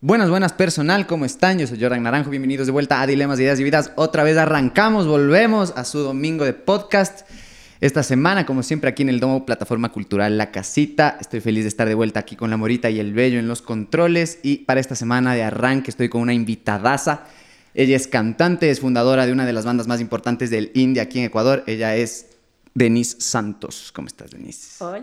Buenas, buenas personal, ¿cómo están? Yo soy Jordan Naranjo, bienvenidos de vuelta a Dilemas, Ideas y Vidas. Otra vez arrancamos, volvemos a su domingo de podcast. Esta semana, como siempre, aquí en el Domo Plataforma Cultural La Casita. Estoy feliz de estar de vuelta aquí con la Morita y el Bello en los controles. Y para esta semana de arranque estoy con una invitadaza. Ella es cantante, es fundadora de una de las bandas más importantes del indie aquí en Ecuador. Ella es Denise Santos. ¿Cómo estás, Denise? Hola.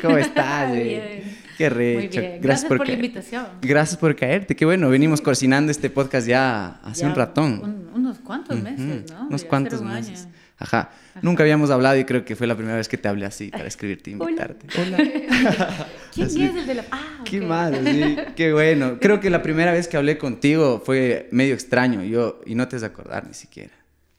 ¿Cómo estás? bien. Qué recho. Muy bien. Gracias, por, la caer. invitación. Gracias por caerte. Qué bueno. Venimos cocinando este podcast ya hace Ya un ratón. un- unos cuantos meses, ¿no? Unos Ya cuantos un meses. Ajá. Nunca habíamos hablado y creo que fue la primera vez que te hablé así para escribirte e Hola. invitarte. ¿Quién Así. es el de la.? Ah, Qué mal, sí, qué bueno. Creo que la primera vez que hablé contigo fue medio extraño, yo, y no te has de acordar ni siquiera.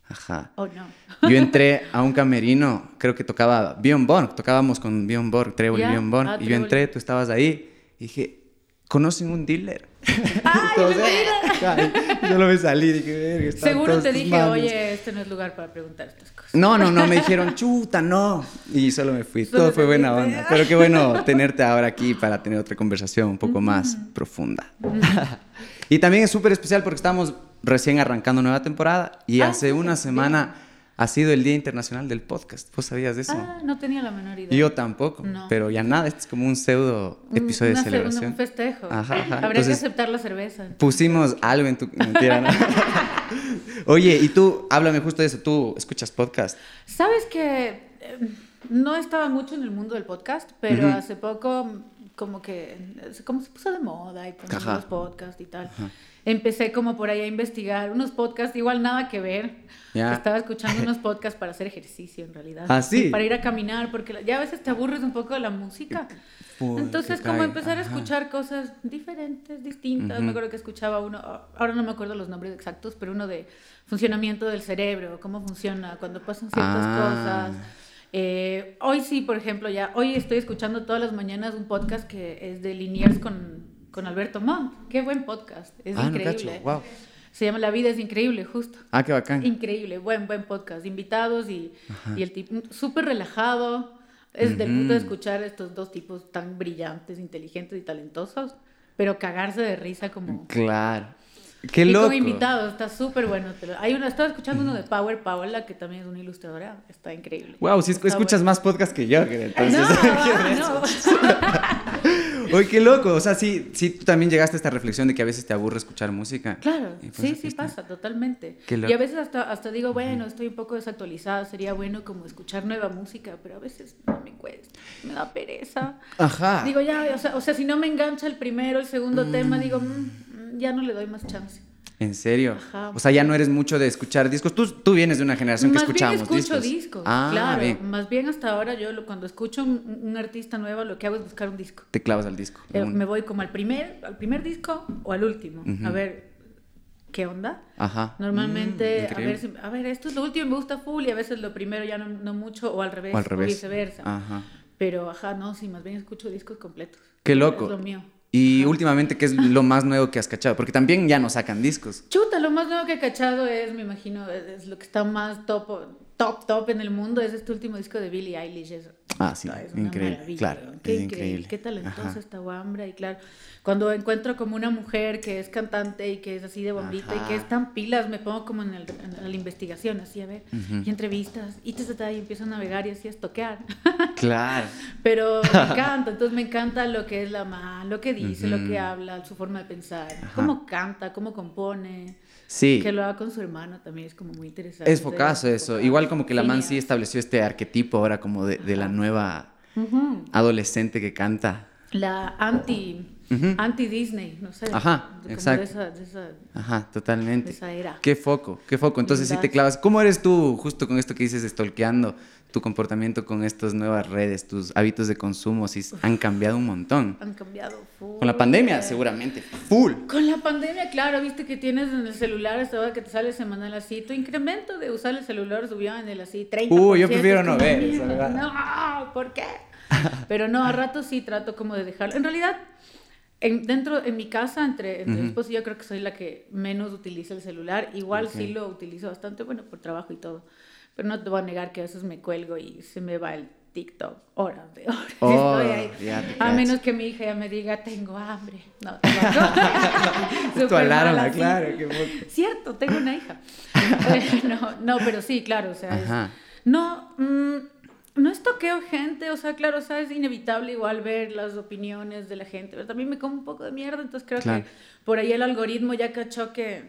Ajá. Oh, no. Yo entré a un camerino, creo que tocaba Bjorn Borg, tocábamos con Bjorn Borg, Trébol y Ya, Bjorn Borg, ah, y yo entré, tú estabas ahí, y dije, ¿conocen un dealer? ¡Ay, Todos, mentira! "Ay". Yo no me salí, dije, Seguro te dije, manos". oye, este no es lugar para preguntar estas cosas. No, no, no, me dijeron, chuta, no. Y solo me fui. Solo Todo fue buena onda. Pero qué bueno tenerte ahora aquí para tener otra conversación un poco más profunda. Y también es súper especial porque estamos recién arrancando nueva temporada y Ah, hace sí, una semana ha sido el Día Internacional del Podcast. ¿Vos sabías de eso? Ah, no tenía la menor idea. Yo tampoco, No. pero ya nada, este es como un pseudo episodio de una segunda- celebración. Un festejo. Ajá, ajá. Habría Entonces- que aceptar la cerveza. Pusimos algo en tu... Mentira, ¿no? Oye, y tú, háblame justo de eso, tú escuchas podcast. Sabes que eh, no estaba mucho en el mundo del podcast, pero hace poco como que como se puso de moda y ponemos Ajá. los podcasts y tal. Empecé como por ahí a investigar unos podcasts, igual nada que ver. Estaba escuchando unos podcasts para hacer ejercicio en realidad. ¿Ah, sí? Para ir a caminar, porque ya a veces te aburres un poco de la música. Uy, Entonces, como empezar a escuchar cosas diferentes, distintas. Me acuerdo que escuchaba uno, ahora no me acuerdo los nombres exactos, pero uno de funcionamiento del cerebro, cómo funciona cuando pasan ciertas Ah. cosas. Eh, hoy sí, por ejemplo, ya, hoy estoy escuchando todas las mañanas un podcast que es de Liniers con, con Alberto Montt. Qué buen podcast, es Ah, no increíble. cacho, wow. Se llama La vida es increíble, justo. Ah, qué bacán. Increíble, buen, buen podcast. Invitados y, y el tipo súper relajado. Es de puto Ujú. escuchar estos dos tipos tan brillantes, inteligentes y talentosos, pero cagarse de risa como... Claro. Qué y loco. con invitados, está súper bueno. Hay una, estaba escuchando uno de Power Paola, que también es una ilustradora, está increíble. Wow, si Está escuchas bueno. más podcast que yo, entonces. No, no. Oye, qué loco. O sea, sí, sí, tú también llegaste a esta reflexión de que a veces te aburre escuchar música. Claro, Y por sí, sí fuiste. pasa, totalmente. Qué Y loco. a veces hasta, hasta digo, bueno, estoy un poco desactualizada, sería bueno como escuchar nueva música, pero a veces no me cuesta, me da pereza. Ajá. Digo, ya, o sea, o sea, si no me engancha el primero, el segundo tema, digo, "Mm, mm, ya no le doy más chance. ¿En serio? Ajá. O sea, ya no eres mucho de escuchar discos. Tú, tú vienes de una generación que más bien escucho discos. discos, Ah, claro. bien. Más bien hasta ahora yo lo- cuando escucho un, un artista nuevo, lo que hago es buscar un disco. Te clavas al disco. Eh, me voy como al primer, al primer disco o al último. A ver, ¿qué onda? Ajá. Normalmente, Mm, a, ver, si- a ver, esto es lo último me gusta full y a veces lo primero ya no, no mucho o al revés O al revés. viceversa. Ajá. Pero, ajá, no, sí, más bien escucho discos completos. Qué loco. Es lo mío. Y últimamente, ¿qué es lo más nuevo que has cachado? Porque también ya no sacan discos. Chuta, lo más nuevo que he cachado es, me imagino, es, es lo que está más top, top, top en el mundo, es este último disco de Billie Eilish. Es, Ah, sí, es una increíble, maravilla, claro, Qué es increíble, increíble. qué talentosa Ajá. esta guambra. Y claro, cuando encuentro como una mujer que es cantante y que es así de bombita y que Ajá. es tan pilas, me pongo como en, el- en la investigación, así a ver, Ujú. y entrevistas, y te y empiezo a navegar y así a estoquear. Claro. Pero me encanta, entonces me encanta lo que es la man, lo que dice, lo que habla, su forma de pensar, Ajá. cómo canta, cómo compone. Sí. Que lo haga con su hermano también es como muy interesante. Es focazo eso. Igual como que la man sí estableció este arquetipo ahora como de, de la nueva adolescente que canta. La anti, Ujú. anti Disney, no sé. Ajá, como exacto. De esa, de esa, Ajá, de totalmente. esa era. Qué foco, qué foco. Entonces sí te clavas. ¿Cómo eres tú justo con esto que dices, stalkeando tu comportamiento con estas nuevas redes, tus hábitos de consumo? Sí han cambiado un montón. Han cambiado full. Con la pandemia, seguramente. Full. Con la pandemia, claro, viste que tienes en el celular esta hora que te sale semanal así, tu incremento de usar el celular subió en el así 30%. Uy, yo prefiero no ver. No, ¿por qué? Pero no, a rato sí trato como de dejarlo. En realidad, en, dentro, en mi casa, entre, entre mi Ujú. esposo y yo creo que soy la que menos utiliza el celular. Igual Ok. sí lo utilizo bastante, bueno, por trabajo y todo. Pero no te voy a negar que a veces me cuelgo y se me va el TikTok horas de horas. Oh, Estoy ahí. A menos que mi hija ya me diga, tengo hambre. No, Tu Súper alarma, claro. qué poco. Cierto, tengo una hija. No, no, pero sí, claro, o sea, es- no, mm, no estoqueo gente, o sea, claro, o sea, es inevitable igual ver las opiniones de la gente, pero también me como un poco de mierda, entonces creo Claro. que por ahí el algoritmo ya cachó que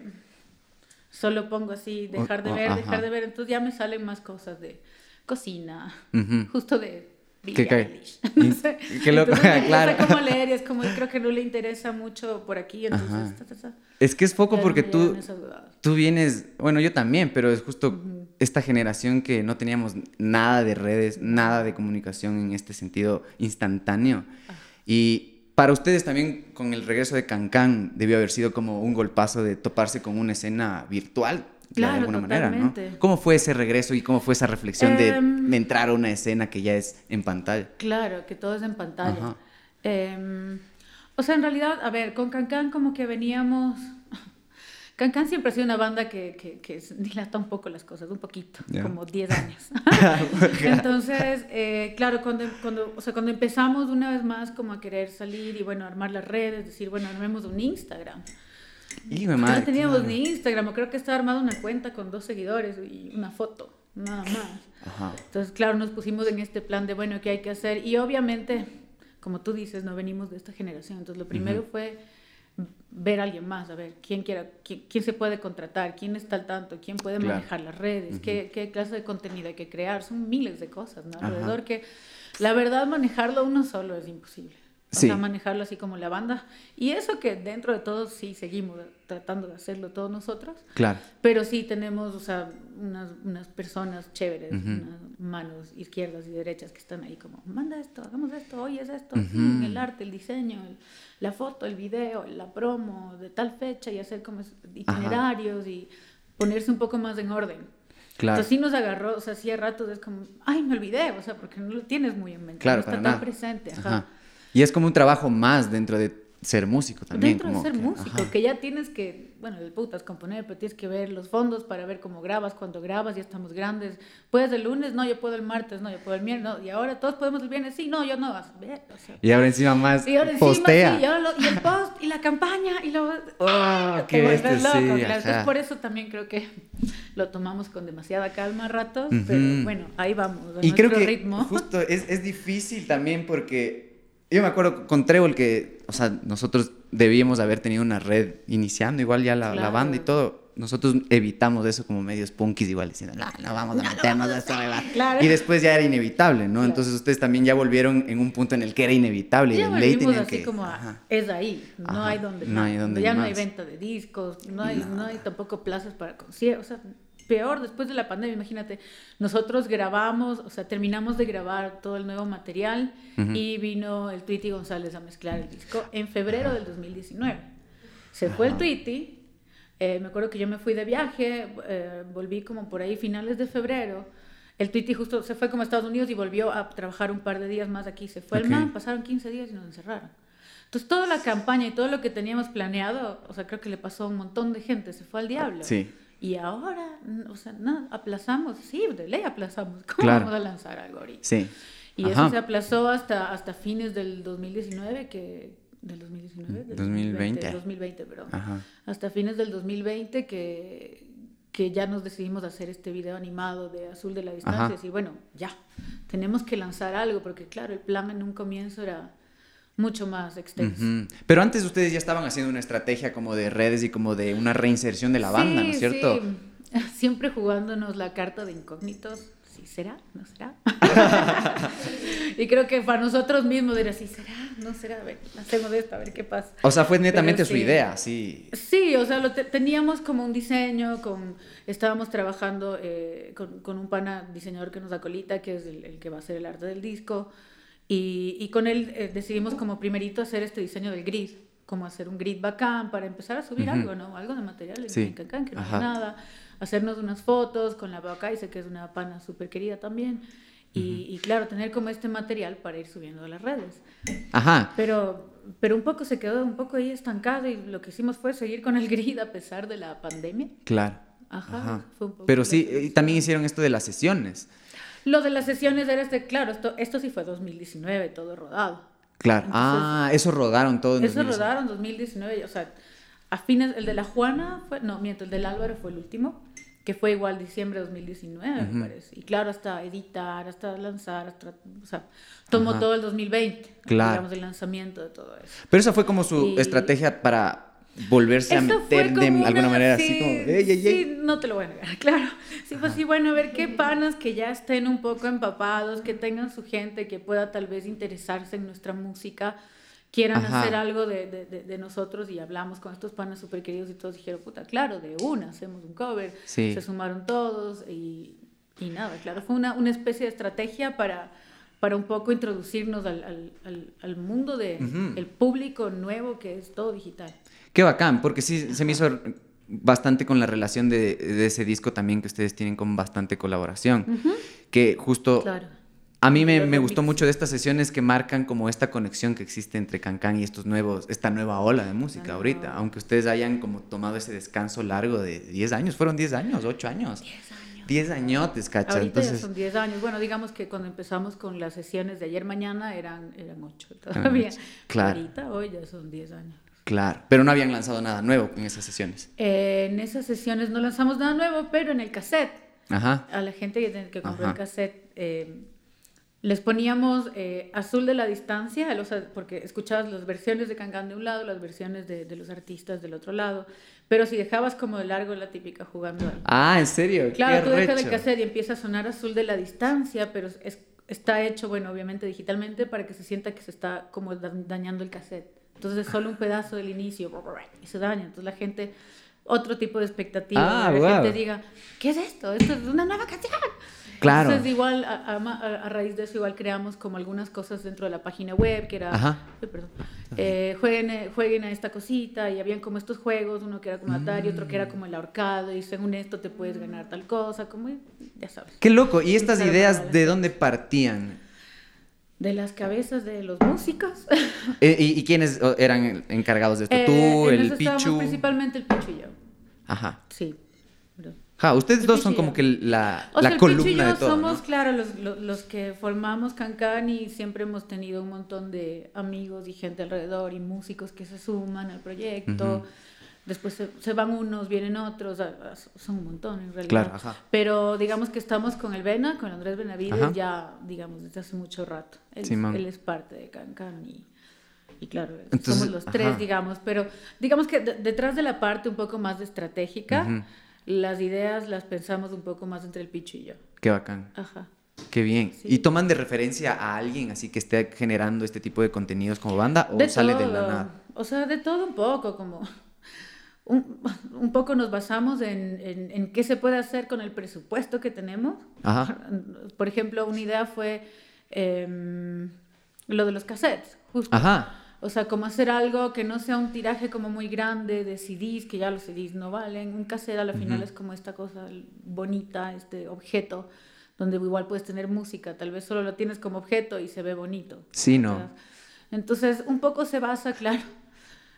solo pongo así, dejar de ver, dejar de ver, entonces ya me salen más cosas de cocina, justo de ¿Qué Billie? Eilish, no sé. Qué loco, Entonces claro. gusta como leer y es como, creo que no le interesa mucho por aquí, entonces... Ajá. ta, ta, ta. Es que es poco porque no tú, tú vienes, bueno, yo también, pero es justo esta generación que no teníamos nada de redes, nada de comunicación en este sentido instantáneo. Y para ustedes también con el regreso de Cancán debió haber sido como un golpazo de toparse con una escena virtual. Claro, de alguna manera, ¿no? totalmente. ¿Cómo fue ese regreso y cómo fue esa reflexión de, Em, de entrar a una escena que ya es en pantalla? Claro, que todo es en pantalla. Em, o sea, en realidad, a ver, con Cancán como que veníamos... Cancán siempre ha sido una banda que, que, que dilata un poco las cosas, un poquito, Ya. como 10 años. Entonces, eh, claro, cuando, cuando, o sea, cuando empezamos una vez más como a querer salir y bueno, armar las redes, decir, bueno, armemos un Instagram. De no madre, teníamos claro. ni Instagram, creo que estaba armada una cuenta con dos seguidores y una foto, nada más. Ajá. Entonces, claro, nos pusimos en este plan de, bueno, ¿qué hay que hacer? Y obviamente, como tú dices, no venimos de esta generación. Entonces, lo primero fue ver a alguien más, a ver quién, quiera, quién, quién se puede contratar, quién está al tanto, quién puede Claro. manejar las redes, qué, qué clase de contenido hay que crear. Son miles de cosas, ¿no? Ajá. Alrededor que, la verdad, manejarlo uno solo es imposible. O Sí. sea, manejarlo así como la banda. Y eso que dentro de todo sí seguimos tratando de hacerlo todos nosotros. Claro. Pero sí tenemos, o sea, unas, unas personas chéveres, Ujú. unas manos izquierdas y derechas que están ahí como, manda esto, hagamos esto, hoy es esto, Ujú. mm, el arte, el diseño, el- la foto, el video, la promo de tal fecha y hacer como itinerarios y ponerse un poco más en orden. Claro. Entonces sí nos agarró, o sea, sí a ratos es como, ay, me olvidé, o sea, porque no lo tienes muy en mente, Claro, no está tan nada. presente. Ajá. Ajá. Y es como un trabajo más dentro de ser músico también. Dentro de ser que- músico, ajá. que ya tienes que, bueno, el putas componer, pero tienes que ver los fondos para ver cómo grabas, cuando grabas, ya estamos grandes. ¿Puedes el lunes? No, yo puedo el martes, no, yo puedo el miércoles, no. Y ahora todos podemos el viernes, sí, no, yo no. vas a ver, o sea, Y ahora encima más y ahora encima, postea. sí, y, ahora lo- y el post, y la campaña, y lo... Oh, te qué vuelves bestia, loco, sí, claro. ajá. Entonces, por eso también creo que lo tomamos con demasiada calma a ratos, pero bueno, ahí vamos, a Y creo que ritmo. justo es, es difícil también porque yo me acuerdo con Trébol que, o sea, nosotros debíamos haber tenido una red iniciando igual ya la, banda y todo. Nosotros evitamos eso como medios punkis igual diciendo, no, no vamos a meternos a esta huevada". Claro. Y después ya era inevitable, ¿no? Claro. Entonces ustedes también ya volvieron en un punto en el que era inevitable. y Ya así que- como a- es ahí, no Ajá, hay donde no más. hay donde ya no hay venta de discos, no hay, no hay tampoco plazas para conciertos, o sea, peor después de la pandemia, imagínate, nosotros grabamos, o sea, terminamos de grabar todo el nuevo material Ujú. y vino el Tweety González a mezclar el disco en febrero del 2019. Se fue el. Tweety, eh, me acuerdo que yo me fui de viaje, eh, volví como por ahí finales de febrero. El Tweety justo se fue como a Estados Unidos y volvió a trabajar un par de días más aquí. Se fue Ok. el man, pasaron 15 días y nos encerraron. Entonces toda la campaña y todo lo que teníamos planeado, o sea, creo que le pasó a un montón de gente, se fue al diablo. Sí. Y ahora, n- o sea, nada, aplazamos, sí, de ley aplazamos. ¿Cómo Claro. vamos a lanzar algo ahorita? Sí. Y Ajá. eso se aplazó hasta, hasta fines del 2019, que... ¿Del 2019? Del 2020. 2020, perdón. Ajá. Hasta fines del 2020 que, que ya nos decidimos hacer este video animado de Azul de la Distancia. Ajá. Y bueno, ya, tenemos que lanzar algo, porque claro, el plan en un comienzo era mucho más extenso. Pero antes ustedes ya estaban haciendo una estrategia como de redes y como de una reinserción de la banda, ¿no es cierto? sí. Siempre jugándonos la carta de incógnitos. ¿Sí será? ¿No será? y creo que para nosotros mismos era ¿sí será? ¿No será? A ver, hacemos esto, a ver qué pasa. O sea, fue netamente su idea, sí. Sí, o sea, lo te- teníamos como un diseño, con, estábamos trabajando eh, con, con un pana diseñador que nos acolita, que es el, el que va a hacer el arte del disco, y, y con él eh, decidimos como primerito hacer este diseño del grid, como hacer un grid bacán para empezar a subir Ujú. algo, ¿no? Algo de material Sí. que no Ajá. nada, hacernos unas fotos con la Bacaice, que es una pana súper querida también, y, y claro, tener como este material para ir subiendo a las redes. Ajá. Pero, pero un poco se quedó un poco ahí estancado y lo que hicimos fue seguir con el grid a pesar de la pandemia. Claro. Ajá, Ajá. fue un poco Pero sí, y también hicieron esto de las sesiones. Lo de las sesiones era este, claro, esto, esto sí fue 2019, todo rodado. Claro. ah, eso rodaron todo en Eso rodaron 2019, o sea, a fines, el de la Juana fue, no, miento, el del Álvaro fue el último, que fue igual diciembre de 2019, me parece. Y claro, hasta editar, hasta lanzar, hasta, o sea, tomó todo el 2020, claro. digamos, el lanzamiento de todo eso. Pero esa fue como su estrategia para volverse a meter de alguna manera así como, Sí, no te lo voy a negar, claro. Sí, pues sí, bueno, a ver qué panas que ya estén un poco empapados, que tengan su gente, que pueda tal vez interesarse en nuestra música, quieran hacer algo de, de, de, nosotros y hablamos con estos panas súper queridos y todos dijeron, puta, claro, de una, hacemos un cover, se sumaron todos y, y, nada, claro, fue una, una especie de estrategia para para un poco introducirnos al, al, al, mundo del de el público nuevo que es todo digital. Qué bacán, porque sí se me hizo bastante con la relación de, de ese disco también que ustedes tienen con bastante colaboración. Que justo claro. a mí me, me, gustó mucho de estas sesiones que marcan como esta conexión que existe entre Cancán y estos nuevos, esta nueva ola de música ahorita. Aunque ustedes hayan como tomado ese descanso largo de 10 años, fueron 10 años, 8 años. 10 años. 10 añotes, ¿cachai? Ahorita Entonces... ya son 10 años. Bueno, digamos que cuando empezamos con las sesiones de ayer mañana eran, eran 8 todavía. Claro. Ahorita, hoy ya son 10 años. Claro, pero no habían lanzado nada nuevo en esas sesiones. Eh, en esas sesiones no lanzamos nada nuevo, pero en el cassette, Ajá. a la gente que, que compró el cassette, eh, les poníamos eh, azul de la distancia, porque escuchabas las versiones de Cancan de un lado, las versiones de, de, los artistas del otro lado, pero si dejabas como de largo la típica jugando. Ah, ¿en serio? Claro, tú dejas el cassette y empieza a sonar azul de la distancia, pero es, está hecho, bueno, obviamente digitalmente para que se sienta que se está como dañando el cassette. Entonces es solo un pedazo del inicio y se daña. Entonces la gente, otro tipo de expectativa, ah, la gente diga, ¿qué es esto? Esto es una nueva canción. Claro. Entonces igual, a, a, raíz de eso, igual creamos como algunas cosas dentro de la página web, que era, perdón, eh, jueguen, eh, jueguen a esta cosita, y habían como estos juegos, uno que era como Atari, otro que era como el ahorcado, y según esto te puedes ganar tal cosa, como ya sabes. Qué loco, ¿y estas ideas de dónde partían? de las cabezas de los músicos. Eh, ¿Y, y, quiénes eran encargados de esto? ¿Tú, eh, el Pichu? Principalmente el Pichu y yo. Ajá. Sí. Ja, ustedes dos son como que la, la el columna y yo de todo, somos, claro, los, los, que formamos Cancan y siempre hemos tenido un montón de amigos y gente alrededor y músicos que se suman al proyecto. Después se, van unos, vienen otros, son un montón en realidad. Claro, ajá. Pero digamos que estamos con el Vena, con Andrés Benavides, ya, digamos, desde hace mucho rato. Él, él es parte de Cancan y, y claro, somos los tres, digamos, pero digamos que detrás de la parte un poco más estratégica, las ideas las pensamos un poco más entre el Picho y yo. Qué bacán. Ajá. Qué bien. ¿Y toman de referencia a alguien así que esté generando este tipo de contenidos como banda o sale de la nada? O sea, de todo un poco, como un, un, poco nos basamos en, en, qué se puede hacer con el presupuesto que tenemos. Por ejemplo, una idea fue em, lo de los cassettes, justo. O sea, como hacer algo que no sea un tiraje como muy grande de CDs, que ya los CDs no valen. Un cassette a la final es como esta cosa bonita, este objeto, donde igual puedes tener música. Tal vez solo lo tienes como objeto y se ve bonito. Sí, ¿no? Entonces, un poco se basa, claro,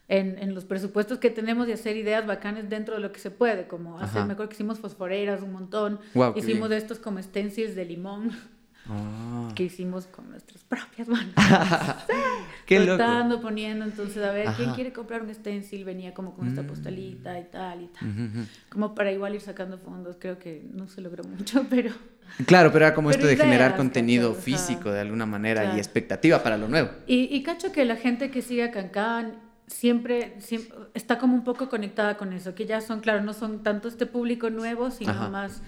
en, en, los presupuestos que tenemos de hacer ideas bacanes dentro de lo que se puede, como hacer, me acuerdo que hicimos fosforeras un montón, hicimos de estos como stencils de limón. Ah. que hicimos con nuestras propias manos. Qué Cortando, poniendo, entonces a ver, ¿quién quiere comprar un stencil? Venía como con esta mm. postalita y tal y tal. Como para igual ir sacando fondos, creo que no se logró mucho, pero... Claro, pero era como esto de generar contenido físico de alguna manera y expectativa para lo nuevo. Y, y cacho que la gente que sigue a Cancán siempre, está como un poco conectada con eso, que ya son, claro, no son tanto este público nuevo, sino más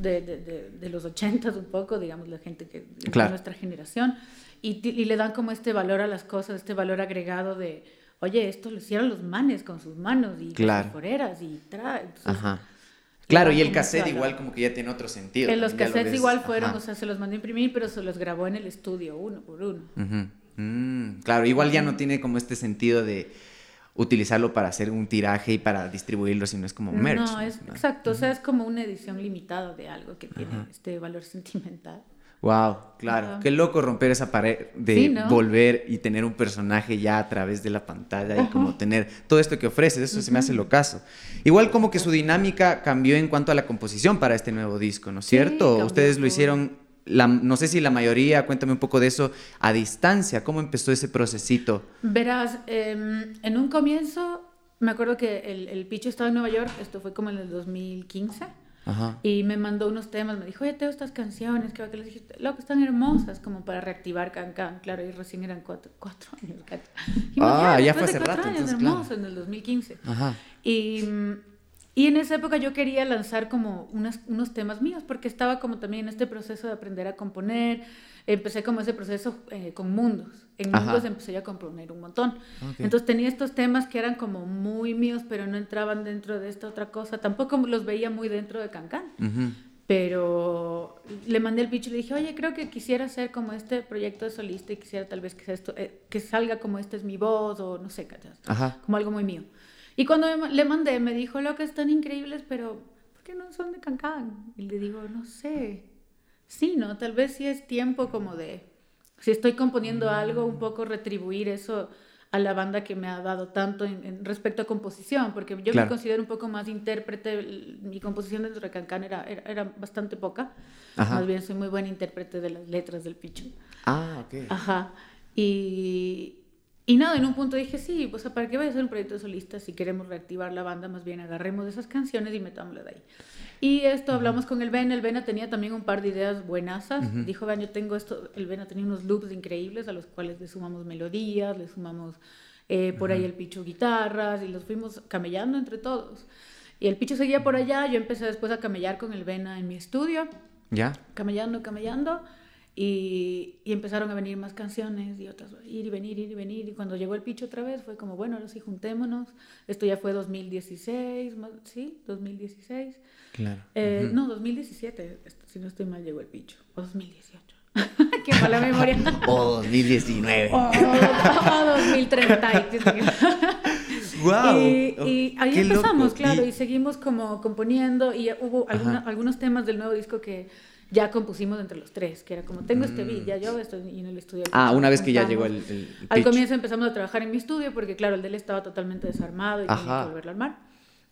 de, de, de, los ochentas un poco, digamos, la gente que es de nuestra generación, y, y, le dan como este valor a las cosas, este valor agregado de, oye, esto lo hicieron los manes con sus manos y claro. foreras y tra Ajá. Claro, y el cassette igual como que ya tiene otro sentido. En los cassettes igual fueron, o sea, se los mandó a imprimir, pero se los grabó en el estudio uno por uno. Mm, claro, igual ya no tiene como este sentido de utilizarlo para hacer un tiraje y para distribuirlo, sino es como merch. No, es exacto, o sea, es como una edición limitada de algo que tiene este valor sentimental. Wow, claro. Qué loco romper esa pared de volver y tener un personaje ya a través de la pantalla y como tener todo esto que ofreces, eso se me hace locazo. Igual como que su dinámica cambió en cuanto a la composición para este nuevo disco, ¿no es cierto? Ustedes lo hicieron la, no sé si la mayoría, cuéntame un poco de eso, a distancia, ¿cómo empezó ese procesito? Verás, em, en un comienzo, me acuerdo que el, el Picho estaba en Nueva York, esto fue como en el 2015. Ajá. Y me mandó unos temas, me dijo, oye, tengo estas canciones, que les dije, loco, están hermosas, como para reactivar Can Can. Claro, y recién eran cuatro, cuatro años. cacha. Ah, ya fue hace rato, años, entonces, claro. hermoso, en el 2015. Ajá. Y, mm, y en esa época yo quería lanzar como unas, unos temas míos, porque estaba como también en este proceso de aprender a componer. Empecé como ese proceso eh, con Mundos. En Ajá. Mundos empecé yo a componer un montón. Entonces tenía estos temas que eran como muy míos, pero no entraban dentro de esta otra cosa. Tampoco los veía muy dentro de Cancán. Ujú. Pero le mandé el pitch y le dije, oye, creo que quisiera hacer como este proyecto de solista y quisiera tal vez que, sea esto, eh, que salga como esta es mi voz o no sé, como algo muy mío. Y cuando le mandé, me dijo, lo que están increíbles, pero ¿por qué no son de Cancán? Y le digo, no sé. Sí, ¿no? Tal vez sí es tiempo como de, si estoy componiendo algo, un poco retribuir eso a la banda que me ha dado tanto en, en respecto a composición, porque yo Claro. me considero un poco más intérprete, mi composición dentro de Cancán era, era, era bastante poca, Ajá. más bien soy muy buen intérprete de las letras del picho. Ah, ok. Ajá. Y, y nada, en un punto dije, sí, pues ¿para qué voy a hacer un proyecto de solista si queremos reactivar la banda? Más bien agarremos esas canciones y metámosle de ahí. Y esto hablamos con el Ben, el Bena tenía también un par de ideas buenasas. Dijo, vean, yo tengo esto, el Bena tenía unos loops increíbles a los cuales le sumamos melodías, le sumamos eh, por ahí el picho guitarras y los fuimos camellando entre todos. Y el picho seguía por allá, yo empecé después a camellar con el Bena en mi estudio ¿Ya? camellando, camellando, y, y empezaron a venir más canciones y otras, ir y venir, ir y venir, y cuando llegó el picho otra vez fue como, bueno, ahora sí juntémonos, esto ya fue 2016, más- ¿sí? 2016, Claro. Eh, no, 2017, esto, si no estoy mal llegó el picho, o 2018, qué mala memoria. O 2019. Oh, oh, 2030. ¡Guau! Y, y ahí Qué empezamos, loco. claro, Y- y... seguimos como componiendo y hubo alguna- algunos temas del nuevo disco que ya compusimos entre los tres, que era como, tengo este beat, Mm. ya yo estoy y en el estudio. Ah, una vez que ya llegó el, el, Al comienzo empezamos a trabajar en mi estudio porque, claro, el de él estaba totalmente desarmado y tenía que volverlo a armar.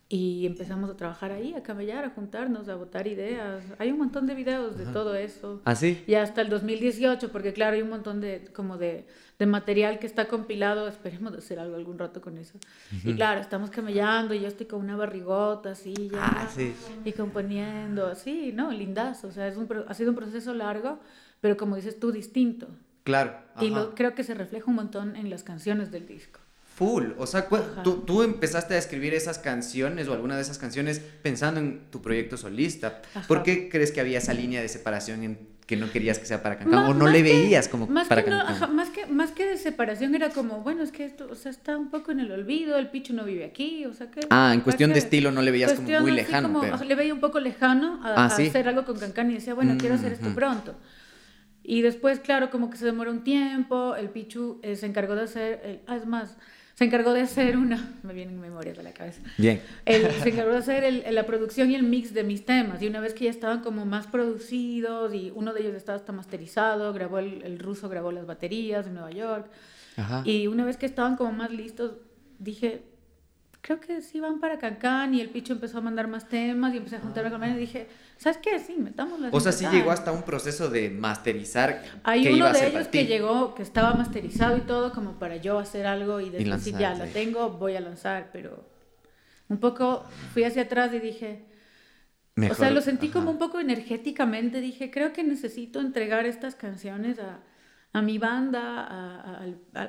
Y empezamos a trabajar ahí, a camellar, a juntarnos, a botar ideas. Hay un montón de videos de todo eso. ¿Ah, sí? Y hasta el 2018, porque claro, hay un montón de, como de, de material que está compilado, esperemos hacer algo algún rato con eso. Y claro, estamos camellando y yo estoy con una barrigota así ya. Ah, sí. Y componiendo, así, ¿no? Lindazo, o sea, es un, ha sido un proceso largo, pero como dices tú, distinto. Claro. Y lo, creo que se refleja un montón en las canciones del disco. Full. O sea, tú, tú empezaste a escribir esas canciones o alguna de esas canciones pensando en tu proyecto solista. Ajá. ¿Por qué crees que había esa línea de separación en que no querías que sea para Cancán? ¿O no le que- veías como más para que no, ajá, más, que, más que de separación era como, bueno, es que esto, o sea, está un poco en el olvido, el picho no vive aquí, o sea que... Ah, en ¿para cuestión de estilo no le veías como muy lejano, como- pero- o sea, le veía un poco lejano a, Ah, hacer algo con Cancán y decía, bueno, quiero hacer esto Mm, pronto. Y después, claro, como que se demoró un tiempo, el Pichu eh, se encargó de hacer, el- ah, es más, se encargó de hacer una, me vienen memorias a la cabeza, Bien. él se encargó de hacer el- la producción y el mix de mis temas. Y una vez que ya estaban como más producidos y uno de ellos estaba hasta masterizado, grabó el, el ruso, grabó las baterías en Nueva York. Ajá. Y una vez que estaban como más listos, dije, creo que sí van para Cancán. Y el Picho empezó a mandar más temas y empecé a juntarme con él y dije, ¿sabes qué? Sí, metámoslas. O en sea, sí Cancán". llegó hasta un proceso de masterizar Hay que uno iba a de ellos que llegó, que estaba masterizado y todo, como para yo hacer algo y decir, sí, ya la tengo, voy a lanzar, pero un poco fui hacia atrás y dije, Mejor, o sea, lo sentí como un poco energéticamente, dije, creo que necesito entregar estas canciones a, a mi banda,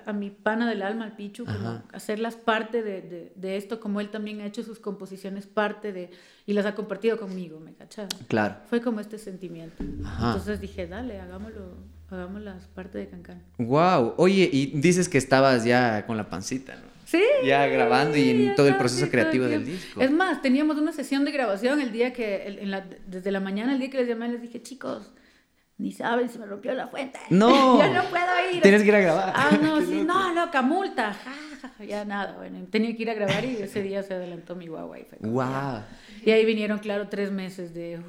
a, mi pana del alma, al Pichu, como hacerlas parte de, de- de esto, como él también ha hecho sus composiciones parte de, y las ha compartido conmigo, ¿me cachas? Claro. Fue como este sentimiento. Ajá. Entonces dije, dale, hagámoslo, hagámoslas parte de Cancán. Wow. Oye, y dices que estabas ya con la pancita, ¿no? Sí. Ya grabando y en ya todo el proceso creativo del disco. Es más, teníamos una sesión de grabación el día que, el- en la- desde la mañana, el día que les llamé, les dije, chicos, ni saben si me rompió la fuente. No. ya no puedo ir. Tienes que ir a grabar. Ah, no, sí, no, loca, multa. Ja, ja, ja, ya nada, bueno, tenía que ir a grabar y ese día se adelantó mi guagua. Y, fue Wow. ya. Y ahí vinieron, claro, tres meses de...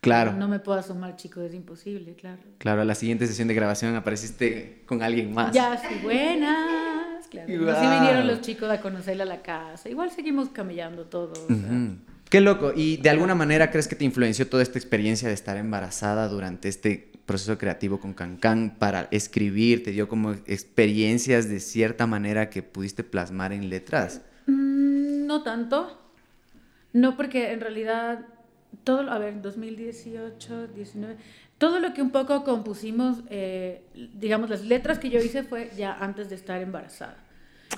Claro. No me puedo asomar, chicos, es imposible, claro. Claro, a la siguiente sesión de grabación apareciste con alguien más. Ya, sí, buenas. Claro. Así Guau. vinieron los chicos a conocerla a la casa. Igual seguimos camellando todos. o sea. Qué loco. ¿Y de alguna manera crees que te influenció toda esta experiencia de estar embarazada durante este proceso creativo con Cancan para escribir? ¿Te dio como experiencias de cierta manera que pudiste plasmar en letras? Mm, no tanto. No, porque en realidad todo, a ver, 2018, 19, todo lo que un poco compusimos, eh, digamos, las letras que yo hice fue ya antes de estar embarazada.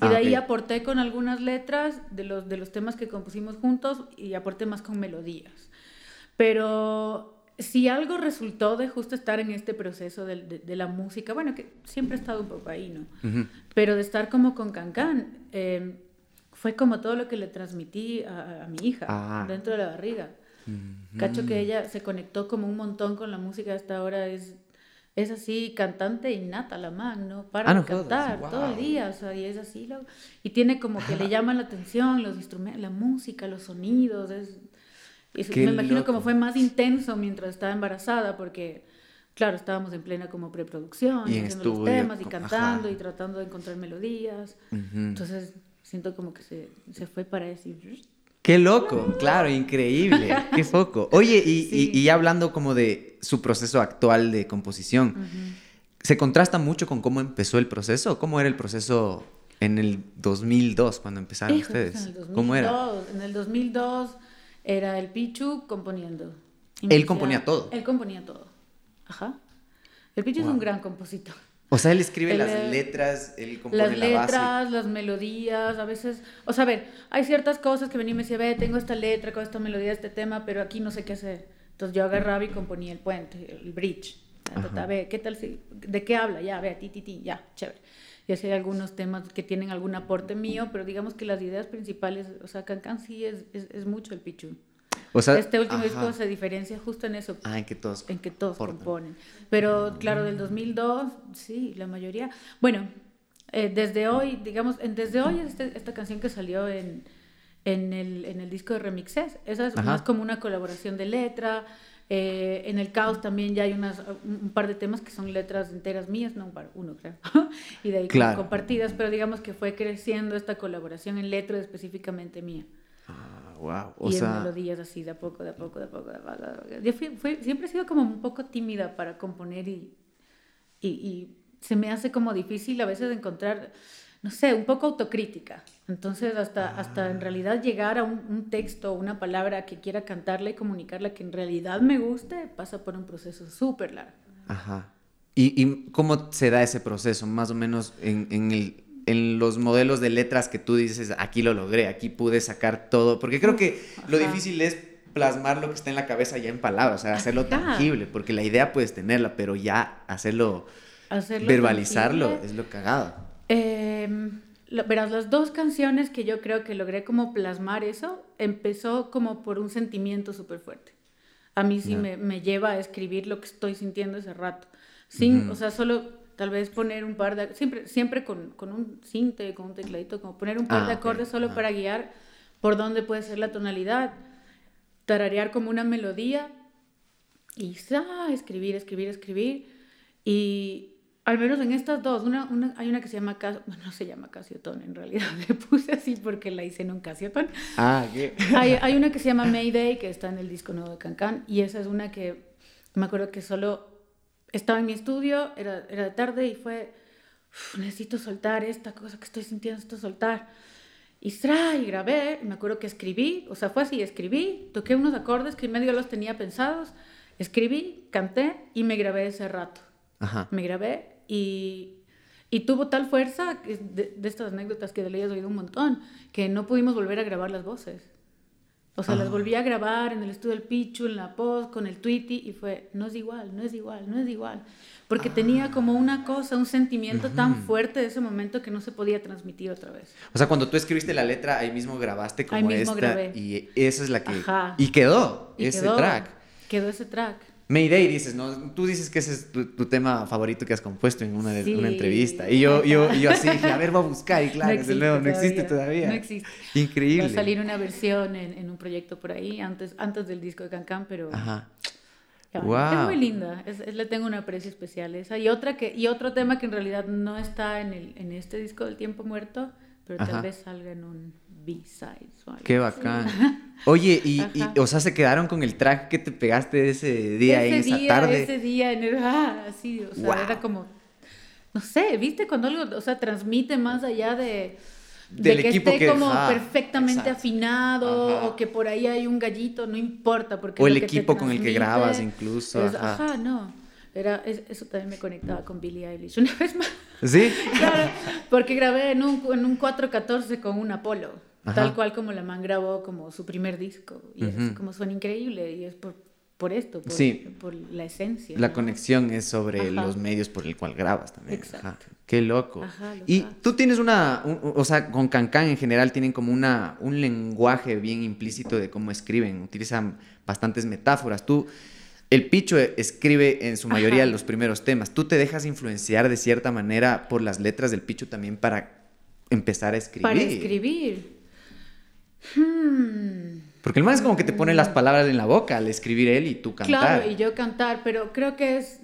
Y Ah, de ahí aporté con algunas letras de los, de los temas que compusimos juntos y aporté más con melodías. Pero si algo resultó de justo estar en este proceso de, de- de la música, bueno, que siempre he estado un poco ahí, ¿no? Pero de estar como con Cancan, eh, fue como todo lo que le transmití a, a mi hija Ah. dentro de la barriga. Cacho que ella se conectó como un montón con la música hasta ahora, es, es así, cantante innata la man, ¿no? Para Ah, no cantar todo el día, o sea, y es así, lo- y tiene como que le llama la atención los instrumentos, la música, los sonidos, es, me imagino loco. como fue más intenso mientras estaba embarazada, porque, claro, estábamos en plena como preproducción, Y en haciendo los temas y cantando ajá. y tratando de encontrar melodías. Entonces, siento como que se, se fue para decir... Qué loco, claro, increíble, qué foco. Oye, y, Sí. y- y ya hablando como de su proceso actual de composición, ¿se contrasta mucho con cómo empezó el proceso? ¿Cómo era el proceso en el 2002 cuando empezaron Hijo, ustedes? en el ¿Cómo era? 2002, En el 2002 era el Pichu componiendo. Él componía todo. Él componía todo. Ajá. El Pichu es un gran compositor. O sea, él escribe Él, las letras, él compone Las la base. letras, las melodías, a veces, o sea, a ver, hay ciertas cosas que venía y me decía, ve, tengo esta letra, con esta melodía, este tema, pero aquí no sé qué hacer. Entonces yo agarraba y componía el puente, el bridge. Ta, ta, ta, Ajá. ve, ¿qué tal si, de qué habla? Ya, ve, ti, ti, ti, ya, chévere. Y así hay algunos temas que tienen algún aporte mío, pero digamos que las ideas principales, o sea, Cancan sí es, es, es mucho el pichu. O sea, este último ajá. disco se diferencia justo en eso, Ah, en que todos. en que todos componen. Pero claro, del 2002, sí, la mayoría. Bueno, eh, desde hoy, digamos, en- desde hoy este- esta canción que salió en, en, el, en el disco de remixes, esa es Ajá. más como una colaboración de letra. Eh, en el caos también ya hay unas, un par de temas que son letras enteras mías, no un par, uno creo, y de ahí Claro. compartidas, pero digamos que fue creciendo esta colaboración en letra específicamente mía Ah, wow. O y en sea, melodías así, de a poco, de a poco, de a poco, de a poco. de a poco. Yo fui- fui- siempre he sido como un poco tímida para componer y, y, y se me hace como difícil a veces encontrar, no sé, un poco autocrítica. Entonces, hasta, hasta en realidad llegar a un, un texto, una palabra que quiera cantarla y comunicarla que en realidad me guste, pasa por un proceso súper largo. Ajá. ¿Y, y cómo se da ese proceso? Más o menos en, en el- en los modelos de letras que tú dices, aquí lo logré, aquí pude sacar todo. Porque creo que lo difícil es plasmar lo que está en la cabeza ya en palabras, o sea, hacerlo Ajá. tangible, porque la idea puedes tenerla, pero ya hacerlo, Hacerlo verbalizarlo tangible. es lo cagado. Eh, lo- verás, las dos canciones que yo creo que logré como plasmar eso, empezó como por un sentimiento súper fuerte. A mí sí me, me lleva a escribir lo que estoy sintiendo ese rato. Sin. O sea, solo tal vez poner un par de... Siempre, siempre con, con un cinte, con un tecladito, como poner un par Ah, de acordes solo ajá. para guiar por dónde puede ser la tonalidad. Tararear como una melodía y ah, escribir, escribir, escribir. Y al menos en estas dos, una, una- hay una que se llama, Cas- bueno, no se llama Casiotón, en realidad le puse así porque la hice en un Casiotón. Ah, ¿qué? Hay, hay una que se llama Mayday, que está en el disco nuevo de Cancan, y esa es una que me acuerdo que solo estaba en mi estudio, era, era de tarde y fue, "Uf, necesito soltar esta cosa que estoy sintiendo, necesito soltar. Y, ¡sra! y grabé, me acuerdo que escribí, o sea, fue así, escribí, toqué unos acordes que en medio los tenía pensados, escribí, canté y me grabé ese rato. Ajá. Me grabé y, y tuvo tal fuerza, de, de estas anécdotas que ley has oído un montón, que no pudimos volver a grabar las voces. O sea, las Ah. volví a grabar en el estudio del Pichu, en la post, con el Tweety, y fue, no es igual, no es igual, no es igual. Porque tenía como una cosa, un sentimiento tan fuerte de ese momento que no se podía transmitir otra vez. O sea, cuando tú escribiste la letra, ahí mismo grabaste como Ahí mismo esta grabé. y esa es la que... Ajá. Y quedó Y ese quedó, track. Quedó ese track. Mayday dices, ¿no? Tú dices que ese es tu, tu tema favorito que has compuesto en una, Sí. una entrevista. Y yo, yo, yo así dije, a ver, voy a buscar. Y claro, No existe nuevo, no existe todavía. No existe. Increíble. Va a salir una versión en, en un proyecto por ahí, antes, antes del disco de Cancan, pero Ajá. ya, Guau. es muy linda. Es, es- le tengo un aprecio especial esa. Y, otra que, y otro tema que en realidad no está en, el, en este disco del Tiempo Muerto, pero Ajá. tal vez salga en un B-side. o algo Qué bacán. Oye, y, y, o sea, se quedaron con el track que te pegaste ese día ese ahí, esa día, tarde. Ese día, en el, ah, así, o sea, Wow. era como, no sé, ¿viste? Cuando algo, o sea, transmite más allá de, de Del que equipo esté que- como ajá, perfectamente exacto. afinado Ajá. o que por ahí hay un gallito, no importa. Porque O el equipo con el que grabas incluso, Es- ajá. ajá. no. Era, es- eso también me conectaba con Billie Eilish una vez más. ¿Sí? Claro, porque grabé en un, en un 414 con un Apolo, Ajá. tal cual como la man grabó como su primer disco. Y es como suena increíble y es por, por esto, por, Sí. por la esencia. La ¿no? conexión es sobre Ajá. los medios por el cual grabas también. Exacto. Ajá. Qué loco. Y tú tienes una, un- o sea, con Cancan en general tienen como una, un lenguaje bien implícito de cómo escriben, utilizan bastantes metáforas. Tú, el Picho escribe en su mayoría Ajá. los primeros temas. ¿Tú te dejas influenciar de cierta manera por las letras del Picho también para empezar a escribir? Para escribir. Hmm. Porque el man es como que te pone las palabras en la boca al escribir él y tú cantar. Claro, y yo cantar, pero creo que es,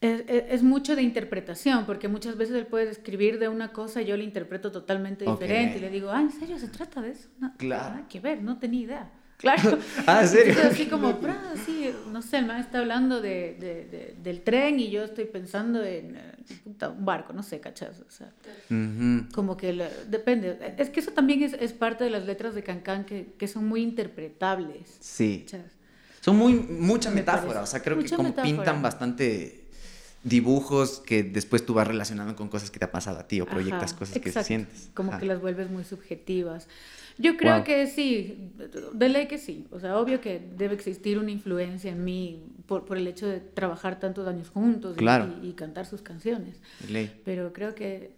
es, mucho de interpretación, porque muchas veces él puede escribir de una cosa y yo la interpreto totalmente diferente. Y le digo, ah, ¿en serio se trata de eso? No, Claro. Nada que ver, no tenía idea. Claro. Ah, ¿en serio? Entonces, así como, "Pra, sí, no sé, el man está hablando de, de- de- del tren y yo estoy pensando en eh, puta, un barco, no sé, ¿cachas? O sea, como que la- depende. Es que eso también es, es parte de las letras de Cancán que, que son muy interpretables. Sí. ¿cachas? Son muy, mucha Me metáfora, parece. o sea, creo que como metáfora. pintan bastante dibujos que después tú vas relacionando con cosas que te ha pasado a ti o proyectas Ajá, cosas que exacto, sientes. Como Ajá. que las vuelves muy subjetivas. Yo creo Wow. que sí, de ley que sí. O sea, obvio que debe existir una influencia en mí por, por el hecho de trabajar tantos años juntos y- Claro. y, y cantar sus canciones. De ley. Pero creo que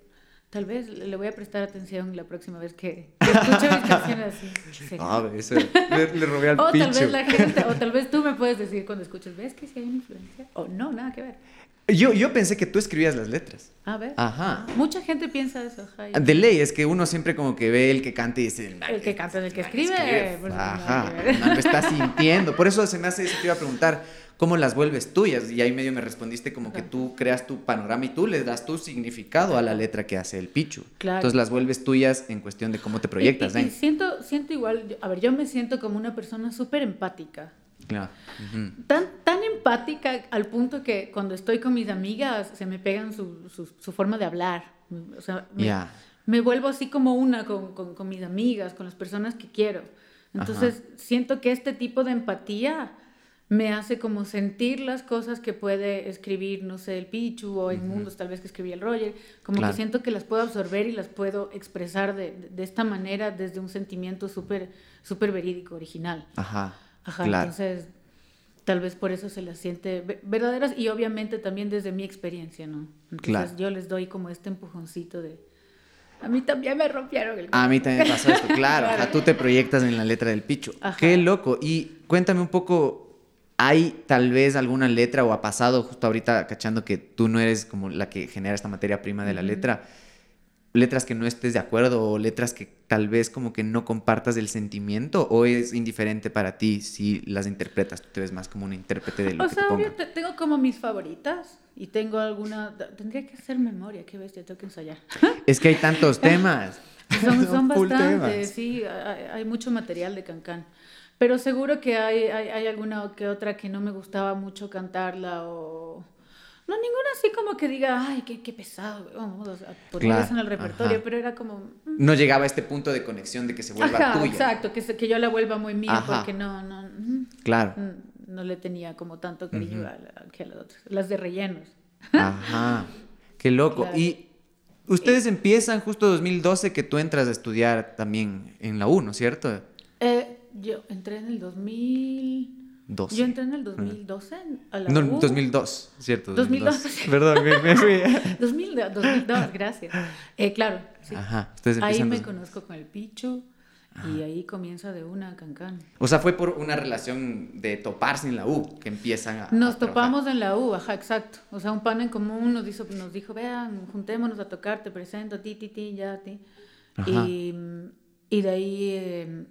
tal vez le voy a prestar atención la próxima vez que, que escuche mis canciones así. Sí. Ah, eso le, le robé al O tal vez la gente, o tal vez tú me puedes decir cuando escuches, ¿ves que sí hay una influencia? O no, nada que ver. Yo, yo pensé que tú escribías las letras. A ver. Ajá. Mucha gente piensa eso. y- De ley, es que uno siempre como que ve el que canta y dice... "Man, El que canta es el que escribe, por no nada Ajá, que man lo está sintiendo. Por eso se me hace eso, te iba a preguntar, ¿cómo las vuelves tuyas? Y ahí medio me respondiste como que Ajá. tú creas tu panorama y tú le das tu significado a la letra que hace el pichu. Claro. Entonces las vuelves tuyas en cuestión de cómo te proyectas, Y, y- y ¿eh? siento, siento igual, a ver, yo me siento como una persona súper empática. Claro. Ujú. Tan, tan empática al punto que cuando estoy con mis amigas se me pegan su, su, su forma de hablar. O sea, me, Ya. me vuelvo así como una con, con, con mis amigas, con las personas que quiero. Entonces siento que este tipo de empatía me hace como sentir las cosas que puede escribir, no sé, el Pichu o en Mundos tal vez que escribía el Roger, como Claro. que siento que las puedo absorber y las puedo expresar de, de- esta manera desde un sentimiento súper súper verídico, original. Ajá. Ajá, claro. entonces tal vez por eso se las siente ve- verdaderas y obviamente también desde mi experiencia, ¿no? Entonces Claro. yo les doy como este empujoncito de... A mí también me rompieron el A mí también pasó esto, claro. Claro. tú te proyectas en la letra del picho. Ajá. Qué loco. Y cuéntame un poco, ¿hay tal vez alguna letra o ha pasado justo ahorita cachando que tú no eres como la que genera esta materia prima de la letra? Letras que no estés de acuerdo o letras que tal vez como que no compartas el sentimiento o es indiferente para ti si las interpretas, tú te ves más como un intérprete de lo O que sea, te tengo como mis favoritas y tengo alguna... Tendría que hacer memoria, qué bestia, tengo que ensayar. Es que hay tantos temas. Son, son full bastantes, temas. sí, hay, hay mucho material de Cancán. Pero seguro que hay, hay, hay alguna que otra que no me gustaba mucho cantarla o... No, ninguna así como que diga, ay, qué, qué pesado, vamos a poner Claro, en el repertorio, ajá. pero era como... mm, No llegaba a este punto de conexión de que se vuelva Ajá, tuya. exacto, que, se- que yo la vuelva muy mía Ajá. porque no, no, mm, Claro. mm, no le tenía como tanto cariño Ujú. a, la- que a las otras, las de rellenos. Ajá, qué loco. Claro. Y ustedes empiezan justo 2012 que tú entras a estudiar también en la U, ¿no es cierto? Eh, yo entré en el 2000... 12. Yo entré en el 2012 a la No, U. 2002, ¿cierto? 2002. Perdón, me, me fui. 2002, 2002, gracias. Eh, claro, sí. Ajá, Ahí me conozco con el Pichu y ahí comienza de una Cancán. O sea, fue por una relación de toparse en la U que empiezan a. Nos topamos en la U, ajá, exacto. O sea, un pan en común nos dijo, nos dijo vean, juntémonos a tocar, te presento a ti, ti, ti, ya, ti. Ajá. Y, y de ahí eh,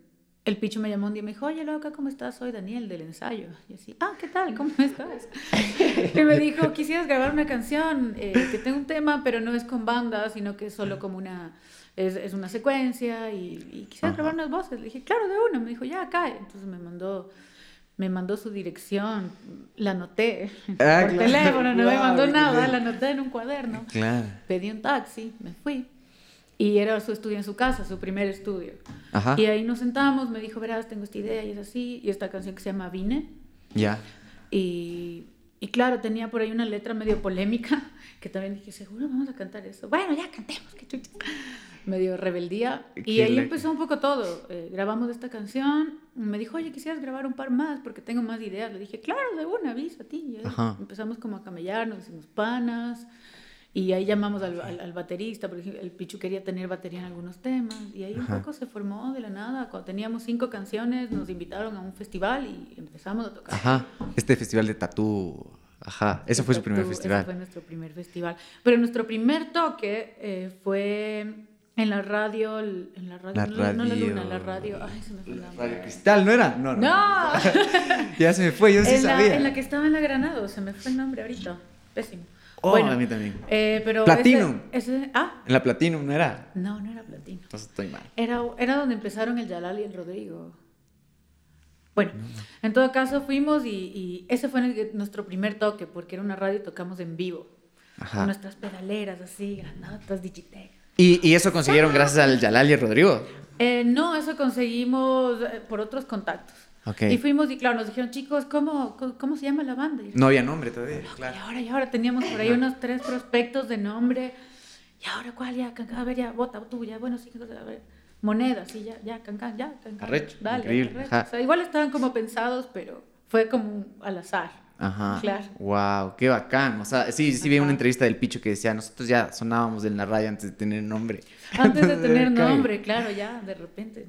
el Pichu me llamó un día y me dijo, oye, loca, ¿cómo estás? Soy Daniel del ensayo. Y así, ah, ¿qué tal? ¿Cómo estás? y me dijo, quisieras grabar una canción, eh, que tengo un tema, pero no es con banda, sino que es solo como una es, es una secuencia y, y Ajá. grabar unas voces. Le dije, claro, de una. Me dijo, ya, acá. Entonces me mandó, me mandó su dirección, la anoté Ah, por claro. teléfono, no me mandó nada, la anoté en un cuaderno. Claro. Pedí un taxi, me fui. Y era su estudio en su casa, su primer estudio. Ajá. Y ahí nos sentamos, me dijo, verás, tengo esta idea y es así, y esta canción que se llama Vine. Ya. Y, y claro, tenía por ahí una letra medio polémica, que también dije, seguro vamos a cantar eso. Bueno, ya cantemos, que chucha. Medio rebeldía. Y ahí empezó un poco todo. Eh, grabamos esta canción. Me dijo, oye, quisieras grabar un par más porque tengo más ideas. Le dije, claro, de una, avisa a ti. Y empezamos como a camellar, nos hicimos panas. Y ahí llamamos al, al- al baterista, porque el Pichu quería tener batería en algunos temas. Y ahí un poco se formó de la nada. Cuando teníamos cinco canciones, nos invitaron a un festival y empezamos a tocar. Ajá. Este festival de tatú. Ajá. Ese fue su primer Ese festival. fue nuestro primer festival. Pero nuestro primer toque eh, fue en la radio, en la radio, La no, la- no la luna, radio- la radio, ay, se me fue nombre. Radio Cristal, ¿no era? No, no. ¡No! ya se me fue, yo sí en, la, sabía. en la que estaba en la Granado, se me fue el nombre ahorita. Pésimo. Oh, bueno, a mí también. eh, pero Platinum. Ese, ese- ah, En la Platinum, ¿no era? no, no era Platino. Entonces estoy mal. Era, era donde empezaron el Yalal y el Rodrigo. Bueno, en todo caso fuimos y, y ese fue el- nuestro primer toque, porque era una radio y tocamos en vivo. Ajá. Con nuestras pedaleras así, granadas, Digitec. Y, y eso consiguieron gracias al Yalal y el Rodrigo. Eh, no, eso conseguimos eh, por otros contactos. Y fuimos y claro, nos dijeron, chicos, ¿cómo, cómo, se llama la banda? Y, No había nombre todavía, y claro. ahora, y ahora teníamos por ahí unos tres prospectos de nombre. ¿Y ahora cuál? Ya, a ver, ya, vota tú, ya, bueno, sí, a ver. Monedas, sí, ya, ya, cancan, ya, cancan. Arrecho, Dale, increíble, arrecho. O sea, igual estaban como pensados, pero fue como al azar. Ajá. Claro. Wow, qué bacán. O sea, sí, sí vi una entrevista del Picho que decía, nosotros ya sonábamos en la radio antes de tener nombre. Antes de tener nombre, claro, ya, de repente.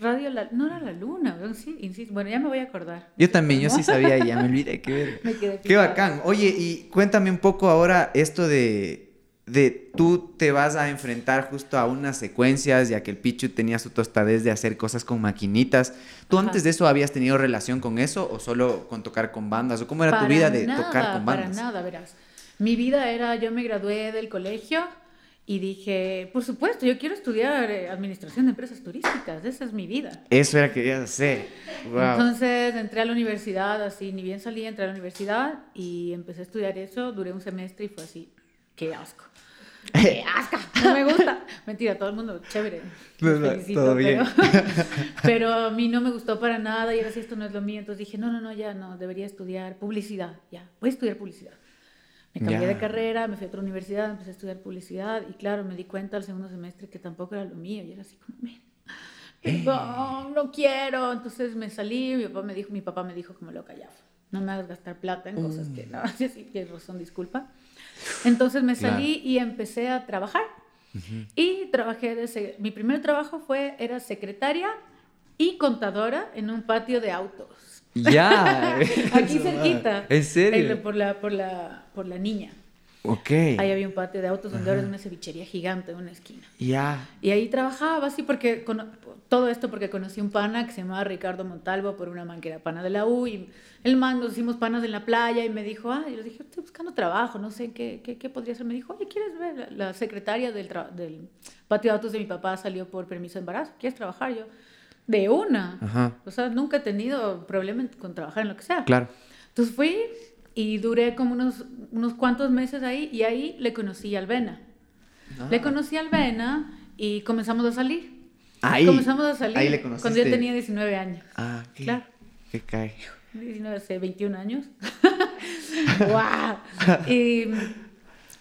Radio La, no era la luna, sí, insisto. Bueno, ya me voy a acordar. Yo también, yo sí sabía y ya me olvidé, qué. Me quedé Qué bacán. Oye, y cuéntame un poco ahora esto de, de tú te vas a enfrentar justo a unas secuencias, ya que el Pichu tenía su tostadez de hacer cosas con maquinitas. ¿Tú Ajá. antes de eso habías tenido relación con eso o solo con tocar con bandas? ¿O cómo era tu vida de nada, tocar con bandas? Para nada, verás. Mi vida era, yo me gradué del colegio y dije, por supuesto, yo quiero estudiar eh, administración de empresas turísticas, esa es mi vida. Eso era que querías hacer. Wow. Entonces entré a la universidad, así, ni bien salí, entré a la universidad y empecé a estudiar eso, duré un semestre y fue así, qué asco. ¡Qué asco! No me gusta. Mentira, todo el mundo, chévere. No, felicito, todo bien. Pero, pero a mí no me gustó para nada y era así, esto no es lo mío. Entonces dije, no, no, no, ya no, debería estudiar publicidad, ya, voy a estudiar publicidad. Me cambié Ya. de carrera, me fui a otra universidad, empecé a estudiar publicidad y claro, me di cuenta al segundo semestre que tampoco era lo mío y era así como, "Men, perdón, no quiero. Entonces me salí, mi papá me dijo, mi papá me dijo como loca, ya, no me hagas gastar plata en cosas que no, sí, sí, tienes razón, disculpa. Entonces me Claro. salí y empecé a trabajar. Y trabajé de mi primer trabajo fue era secretaria y contadora en un patio de autos. Ya. Aquí cerquita. ¿En serio? Por la por la por la niña. Ok. Ahí había un patio de autos donde ahora es una cevichería gigante en una esquina. Ya. Y ahí trabajaba así porque cono- todo esto porque conocí un pana que se llamaba Ricardo Montalvo por una man que era pana de la U y el man nos hicimos panas en la playa y me dijo, ah, y yo le dije, estoy buscando trabajo, no sé qué, qué, qué podría ser. Me dijo, oye, ¿quieres ver? La, secretaria del, del patio de autos de mi papá salió por permiso de embarazo, ¿quieres trabajar? Yo, de una. Ajá. O sea, nunca he tenido problema con trabajar en lo que sea. Claro. Entonces fui y duré como unos, unos cuantos meses ahí y ahí le conocí a Albena. Ah. Le conocí a Albena y comenzamos a salir. Ahí. Comenzamos a salir Ahí le cuando yo tenía 19 años. Ah, qué. Claro. Qué cae. 19, hace 21 años. ¡Guau! Y,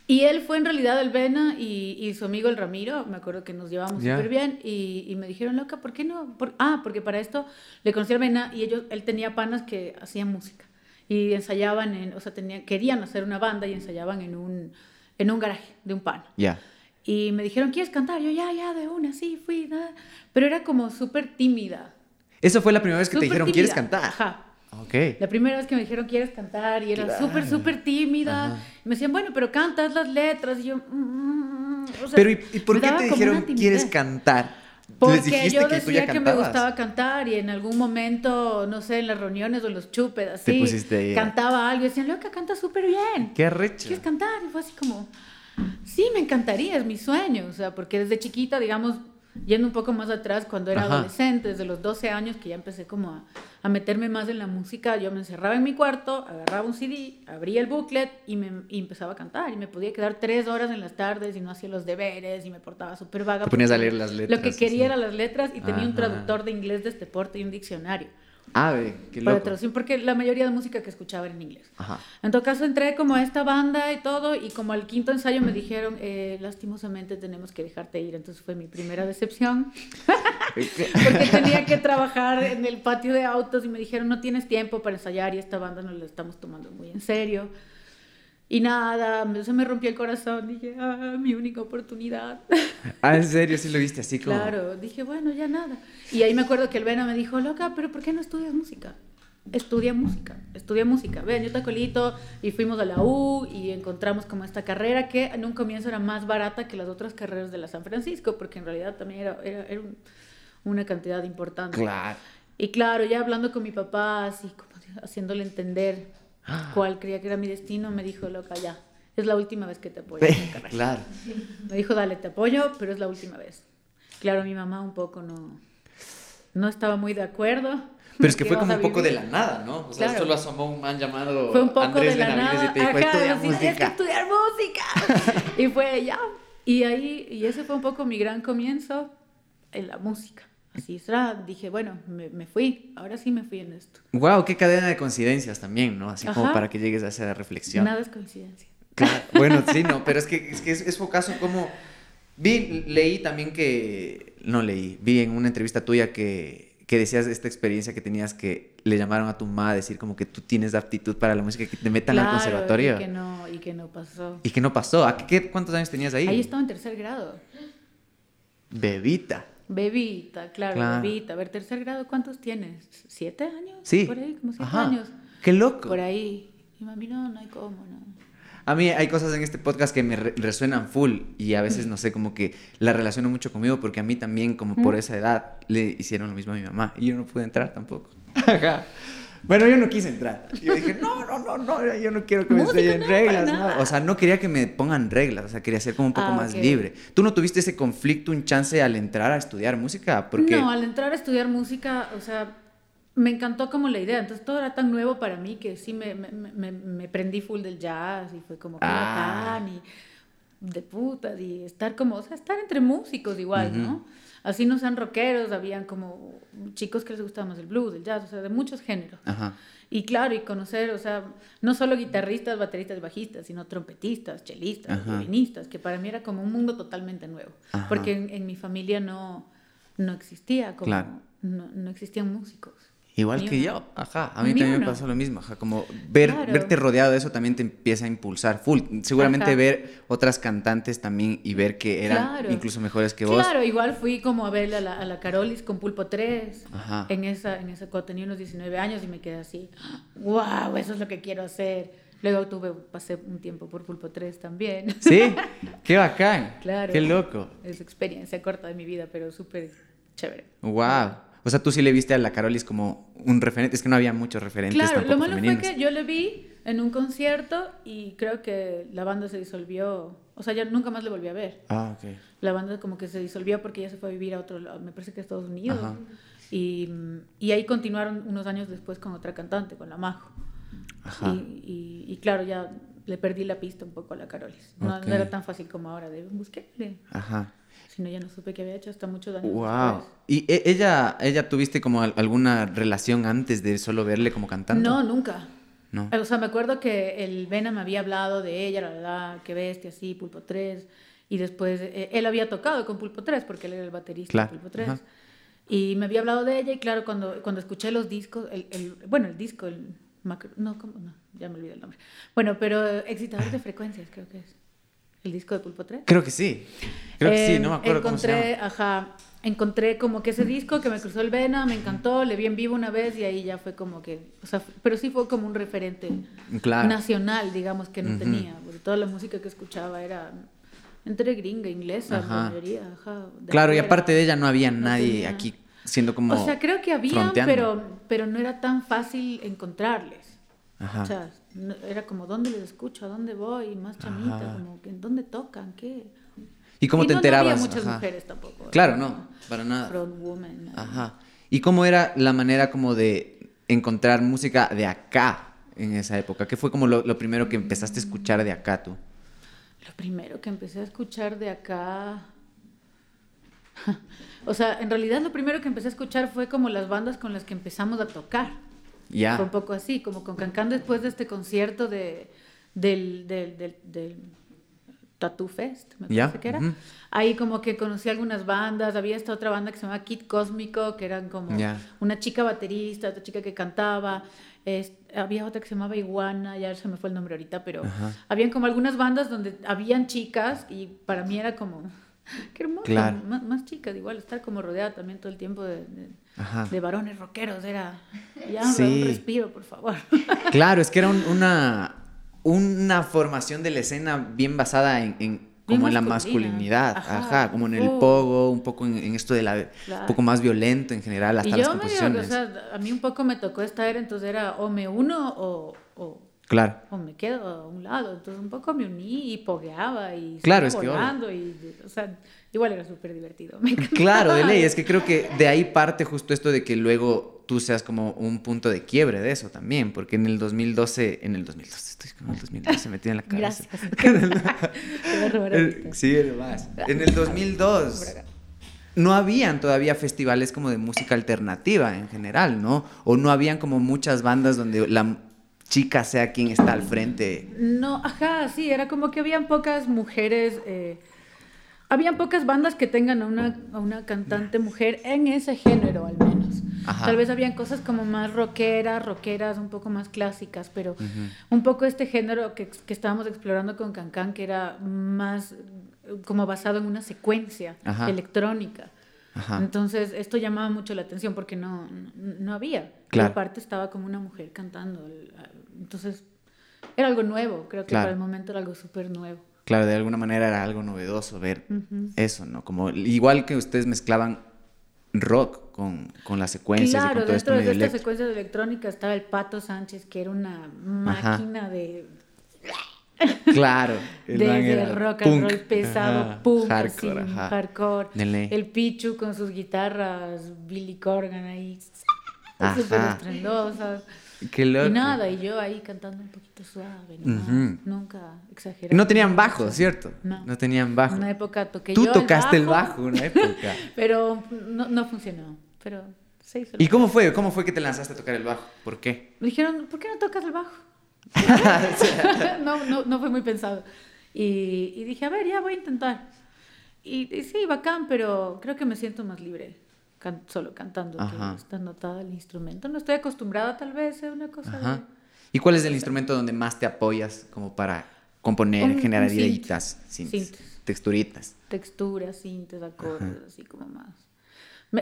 y él fue en realidad Albena y, y su amigo el Ramiro, me acuerdo que nos llevamos Ya. súper bien y, y me dijeron, loca, ¿por qué no? Por- ah, porque para esto le conocí a Albena y ellos, él tenía panas que hacían música y ensayaban, en, o sea, tenían, querían hacer una banda y ensayaban en un, en un garaje de un pan. Ya. Y me dijeron, ¿quieres cantar? Yo, ya, ya, de una, sí, fui, nada. Pero era como súper tímida. Eso fue la primera vez que te dijeron, ¿quieres tímida". cantar? Ajá. Ok. La primera vez que me dijeron, ¿quieres cantar? Y era Claro. súper, súper tímida. Ajá. Y me decían, bueno, pero cantas las letras. Y yo, "Mm, mm, mm". O sea, Pero ¿y, por qué te dijeron. ¿quieres cantar? ¿Les Porque yo que decía que me gustaba cantar y en algún momento, no sé, en las reuniones o en los chupes, así, pusiste cantaba algo y decían, loca, canta súper bien. Qué recho. ¿Quieres cantar? Y fue así como, Sí, me encantaría, es mi sueño, o sea, porque desde chiquita, digamos, yendo un poco más atrás, cuando era adolescente, desde los 12 años que ya empecé como a, a, meterme más en la música, yo me encerraba en mi cuarto, agarraba un CD, abría el booklet y, me, y empezaba a cantar. Y me podía quedar tres horas en las tardes y no hacía los deberes y me portaba súper vaga. Te ponías a leer las letras. Lo que quería era las letras y tenía un traductor de inglés de este porte y un diccionario. Ah, qué loco. Para porque la mayoría de música que escuchaba era en inglés. Ajá. En todo caso, entré como a esta banda y todo, y como al quinto ensayo me dijeron, eh, lastimosamente tenemos que dejarte ir. Entonces fue mi primera decepción, porque tenía que trabajar en el patio de autos y me dijeron, no tienes tiempo para ensayar y esta banda no la estamos tomando muy en serio. Y nada, se me rompió el corazón. Dije, ah, mi única oportunidad. Ah, ¿en serio? Sí lo viste así como. Claro, dije, bueno, ya nada. Y ahí me acuerdo que el Vena me dijo, loca, pero ¿por qué no estudias música? Estudia música, estudia música. Ven, yo te colito y fuimos a la U y encontramos como esta carrera que en un comienzo era más barata que las otras carreras de la San Francisco, porque en realidad también era, era, era una cantidad importante. Claro. Y claro, ya hablando con mi papá, así como haciéndole entender cuál creía que era mi destino, me dijo, loca, ya, es la última vez que te apoyo. claro. Me dijo, dale, te apoyo, pero es la última vez. Claro, mi mamá un poco no, no estaba muy de acuerdo. Pero es que fue como un poco de la nada, ¿no? O sea, solo asomó un man llamado fue un poco Andrés de la Benavides nada. y te dijo, estudia música. Es que estudiar música. y fue ya. Y ahí, y ese fue un poco mi gran comienzo en la música. Así será, dije, bueno, me, me, fui, ahora sí me fui en esto. Wow, qué cadena de coincidencias también, ¿no? Así como para que llegues a esa reflexión. Nada es coincidencia. Claro, bueno, sí, no, pero es que es, que es, es caso como... Vi, leí también que, no leí, vi en una entrevista tuya que, que decías esta experiencia que tenías que le llamaron a tu mamá a decir como que tú tienes aptitud para la música, que te metan al conservatorio. Y que, no, y que no pasó. Y que no pasó. ¿A qué, ¿Cuántos años tenías ahí? Ahí estaba en tercer grado. Bebita. Bebita, claro, bebita. A ver, tercer grado, ¿cuántos tienes? ¿Siete años? Sí. Por ahí, como siete años. Qué loco. Por ahí. Y mami, no, no hay cómo, no. A mí hay cosas en este podcast que me resuenan full y a veces, no sé, como que la relaciono mucho conmigo porque a mí también, como por esa edad, le hicieron lo mismo a mi mamá y yo no pude entrar tampoco. Bueno, yo no quise entrar. Yo dije, no, no, no, no, yo no quiero que me enseñen reglas. No. O sea, no quería que me pongan reglas, o sea, quería ser como un poco ah, más libre. ¿Tú no tuviste ese conflicto, un chance al entrar a estudiar música? Porque... No, al entrar a estudiar música, o sea, me encantó como la idea. Entonces todo era tan nuevo para mí que sí me, me, me, prendí full del jazz y fue como ah. y de putas y estar como, o sea, estar entre músicos igual, ¿no? Así no sean rockeros, habían como chicos que les gustaba más el blues, el jazz, o sea, de muchos géneros. Y claro, y conocer, o sea, no solo guitarristas, bateristas, bajistas, sino trompetistas, chelistas, violinistas, que para mí era como un mundo totalmente nuevo, porque en, mi familia no, no existía, como, no, no existían músicos. Igual que yo, ajá, a mí también me pasó lo mismo, ajá, como ver, verte rodeado de eso también te empieza a impulsar full. Seguramente ver otras cantantes también y ver que eran incluso mejores que vos. Claro, igual fui como a ver a la, a la Carolis con Pulpo 3, ajá. en esa, en esa cuando tenía unos 19 años y me quedé así, wow, eso es lo que quiero hacer. Luego tuve, pasé un tiempo por Pulpo 3 también. Sí, qué bacán, claro. qué loco. Es experiencia corta de mi vida, pero súper chévere. Wow. O sea, tú sí le viste a la Carolis como un referente. Es que no había muchos referentes. Claro, lo malo fue que yo le vi en un concierto y creo que la banda se disolvió. O sea, ya nunca más le volví a ver. Ah, ok. La banda como que se disolvió porque ya se fue a vivir a otro lado, me parece que a Estados Unidos. Y, y, ahí continuaron unos años después con otra cantante, con la Majo. Ajá. Y, y, claro, ya le perdí la pista un poco a la Carolis. No, era tan fácil como ahora de buscarle. Ajá no, ya no supe qué había hecho hasta muchos años Wow. ¿Y e, ella, ella tuviste como alguna relación antes de solo verle como cantante? No, nunca. No. O sea, me acuerdo que el Vena me había hablado de ella, la verdad, qué bestia, así, Pulpo 3. Y después eh, él había tocado con Pulpo 3 porque él era el baterista de Pulpo 3. Y me había hablado de ella y claro, cuando, cuando escuché los discos, el, el bueno, el disco, el macro, no, ¿cómo? no, ya me olvidé el nombre. Bueno, pero excitador de frecuencias creo que es el disco de Pulpo 3. Creo que sí. Creo que sí, no me acuerdo encontré, cómo se llama. Ajá, encontré como que ese disco que me cruzó el vena, me encantó, le vi en vivo una vez y ahí ya fue como que, o sea, pero sí fue como un referente nacional, digamos, que no tenía, porque toda la música que escuchaba era entre gringa, inglesa, la mayoría, ajá, Claro, y aparte de ella no había nadie aquí siendo como O sea, creo que había, pero, pero no era tan fácil encontrarles. O sea, era como, ¿dónde les escucho? ¿A dónde voy? Más chamita, como, ¿en dónde tocan? ¿Qué? ¿Y cómo te no, enterabas? No había muchas mujeres tampoco. Claro, no, para nada. Woman. Ajá. ¿Y cómo era la manera como de encontrar música de acá en esa época? ¿Qué fue como lo, lo primero que empezaste a escuchar de acá tú? Lo primero que empecé a escuchar de acá... o sea, en realidad lo primero que empecé a escuchar fue como las bandas con las que empezamos a tocar. Fue un poco así, como con Cancán después de este concierto de, del, del, del, del Tattoo Fest, me parece que era. Ahí como que conocí algunas bandas, había esta otra banda que se llamaba Kid Cósmico, que eran como una chica baterista, otra chica que cantaba, había otra que se llamaba Iguana, ya se me fue el nombre ahorita, pero habían como algunas bandas donde habían chicas y para mí era como, qué hermoso, más, chicas, igual estar como rodeada también todo el tiempo de, de, varones rockeros, era ya un respiro, por favor. Claro, es que era una, una formación de la escena bien basada en como en la masculinidad, ajá, como en el pogo, un poco en, esto de la, un poco más violento en general, hasta y las composiciones. o sea, a mí un poco me tocó estar, entonces era o me uno o, o, claro. o me quedo a un lado, entonces un poco me uní y pogueaba y claro, es volando que, y, o sea, igual era súper divertido. claro, de ley, es que creo que de ahí parte justo esto de que luego tú seas como un punto de quiebre de eso también, porque en el 2012, en el 2012, estoy con el 2012 metido en la cabeza. Gracias. sí, más. En el 2002 no habían todavía festivales como de música alternativa en general, ¿no? O no habían como muchas bandas donde la chica sea quien está al frente. No, ajá, sí, era como que habían pocas mujeres... Eh, habían pocas bandas que tengan a una, a una cantante mujer en ese género, al menos. Tal vez habían cosas como más rockeras, rockeras, un poco más clásicas, pero un poco este género que, que, estábamos explorando con Cancan, que era más como basado en una secuencia electrónica. Entonces, esto llamaba mucho la atención porque no, no, había. Claro. Y aparte estaba como una mujer cantando. Entonces, era algo nuevo. Creo que para el momento era algo súper nuevo. Claro, de alguna manera era algo novedoso ver eso, ¿no? Como igual que ustedes mezclaban rock con, con las secuencias claro, y con todo esto de esta secuencia de electrónica estaba el Pato Sánchez, que era una máquina de... Claro. Desde el rock and roll pesado, punk, hardcore, hardcore. El Pichu con sus guitarras, Billy Corgan ahí, súper estrendosas. Qué loco. Y nada, y yo ahí cantando un poquito suave, nunca exageré. No tenían bajo, ¿cierto? No. No tenían bajo. Una época toqué Tú yo tocaste el bajo, una época. pero no, no, funcionó, pero se hizo. ¿Y cómo fue? ¿Cómo fue que te lanzaste a tocar el bajo? ¿Por qué? Me dijeron, ¿por qué no tocas el bajo? no, no, no fue muy pensado. Y, y, dije, a ver, ya voy a intentar. Y, y sí, bacán, pero creo que me siento más libre solo cantando, que está notada el instrumento. No estoy acostumbrada tal vez a una cosa ¿Y cuál es el instrumento donde más te apoyas como para componer, generar ideitas, texturitas? Texturas, sintes, acordes, así como más.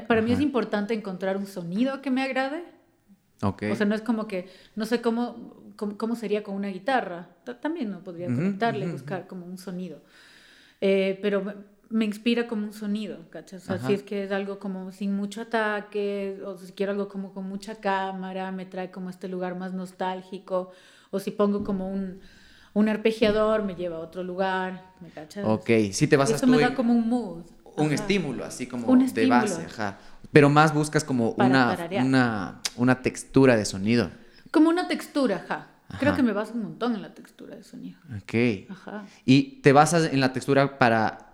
para mí es importante encontrar un sonido que me agrade. Okay. O sea, no es como que, no sé cómo, cómo, sería con una guitarra. También no podría conectarle, buscar como un sonido. Eh, pero me inspira como un sonido, ¿cachas? O si es que es algo como sin mucho ataque, o si quiero algo como con mucha cámara, me trae como este lugar más nostálgico, o si pongo como un, un arpegiador, me lleva a otro lugar, ¿me cachas? Ok, si te vas a Eso me da como un mood. Un estímulo, así como de base, ajá. Pero más buscas como una, una, una, textura de sonido. Como una textura, ajá. Creo que me baso un montón en la textura de sonido. Ok. Ajá. Y te basas en la textura para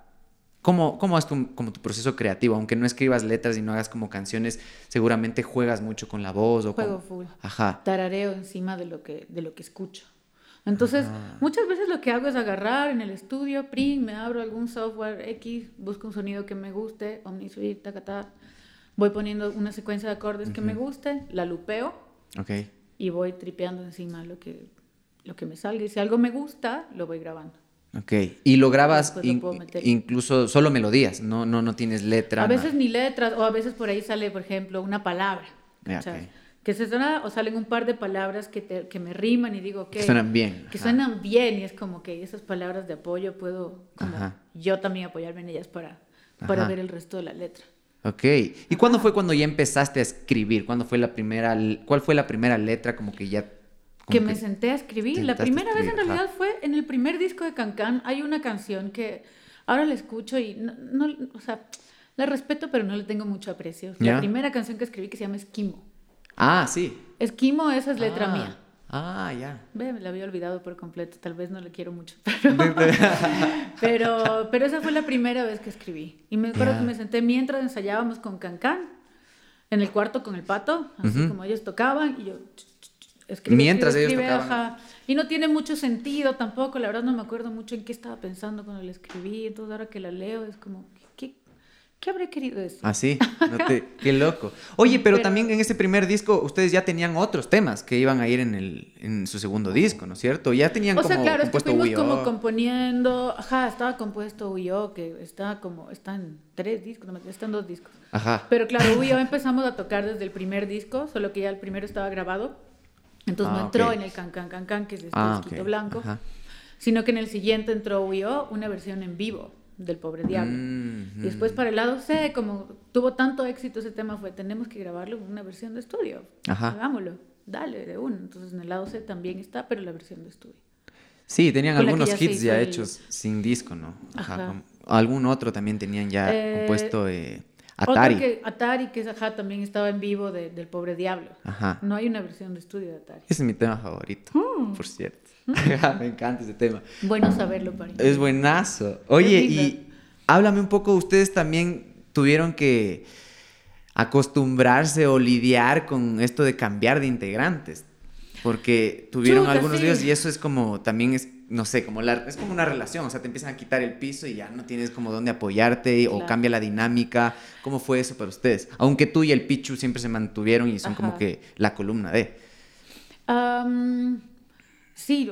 ¿Cómo, cómo es tu, como tu proceso creativo? Aunque no escribas letras y no hagas como canciones, seguramente juegas mucho con la voz o Juego full. Ajá. Tarareo encima de lo que, de lo que escucho. Entonces, muchas veces lo que hago es agarrar en el estudio, print, me abro algún software X, busco un sonido que me guste, OmniSuite, tacatá, voy poniendo una secuencia de acordes que me guste, la lupeo okay. y voy tripeando encima lo que, lo que me salga. Y si algo me gusta, lo voy grabando. Ok, y lo grabas incluso solo melodías, no, no, no tienes letra. A veces ni letras, o a veces por ahí sale, por ejemplo, una palabra. Que se suena, o salen un par de palabras que, te, que me riman y digo que... Que suenan bien. Que suenan bien y es como que esas palabras de apoyo puedo yo también apoyarme en ellas para, para ver el resto de la letra. Ok. ¿Y cuándo fue cuando ya empezaste a escribir? ¿Cuándo fue la primera, cuál fue la primera letra como que ya que me senté a escribir. La primera vez en escribir, ajá. realidad fue en el primer disco de Cancan. Hay una canción que ahora la escucho y no, no- o sea, la respeto, pero no le tengo mucho aprecio. Ya. La primera canción que escribí que se llama Esquimo. Ah, sí. Esquimo, esa es letra Ah, mía. Ah, ya. Ve, me la había olvidado por completo, tal vez no le quiero mucho, pero, pero, pero esa fue la primera vez que escribí. Y me acuerdo Ya. que me senté mientras ensayábamos con Cancan, en el cuarto con el pato, así Ujú. como ellos tocaban, y yo escribe, Mientras escribe, ellos escribe, tocaban. ajá. Y no tiene mucho sentido tampoco, la verdad no me acuerdo mucho en qué estaba pensando cuando la escribí, entonces ahora que la leo es como, ¿qué, qué habré querido decir? Así, no te- qué loco. Oye, pero, Pero- también en ese primer disco ustedes ya tenían otros temas que iban a ir en, el, en su segundo disco, ¿no es cierto? Ya tenían O como sea, claro, es que compuesto fuimos como componiendo, ajá, estaba compuesto Uyo, que está como, está en tres discos, no, está en dos discos. Ajá. Pero claro, Uyo empezamos a tocar desde el primer disco, solo que ya el primero estaba grabado, entonces Ah, no entró ok. en el Can Can Can Can, que es este Ah, disquito blanco, Ajá. sino que en el siguiente entró Uyo, una versión en vivo del Pobre Diablo. Mm, Y después para el lado C, como tuvo tanto éxito ese tema, fue, tenemos que grabarlo en una versión de estudio. Ajá. Hagámoslo, dale, de uno. Entonces en el lado C también está, pero la versión de estudio. Sí, tenían con algunos ya hits ya el- hechos sin disco, ¿no? Ajá. Ajá. algún otro también tenían ya Eh, compuesto eh, Atari. Que, Atari, que es, ajá, también estaba en vivo de- del Pobre Diablo. Ajá. No hay una versión de estudio de Atari. Ese es mi tema favorito, Mm. por cierto. Me encanta ese tema. Bueno saberlo, para Es buenazo. Oye, y háblame un poco, ustedes también tuvieron que acostumbrarse o lidiar con esto de cambiar de integrantes. Porque tuvieron Chuta, algunos sí. días y eso es como, también es, no sé, como la, es como una relación, o sea, te empiezan a quitar el piso y ya no tienes como dónde apoyarte o cambia la dinámica. ¿Cómo fue eso para ustedes? Aunque tú y el Pichu siempre se mantuvieron y son como que la columna de... Am, sí,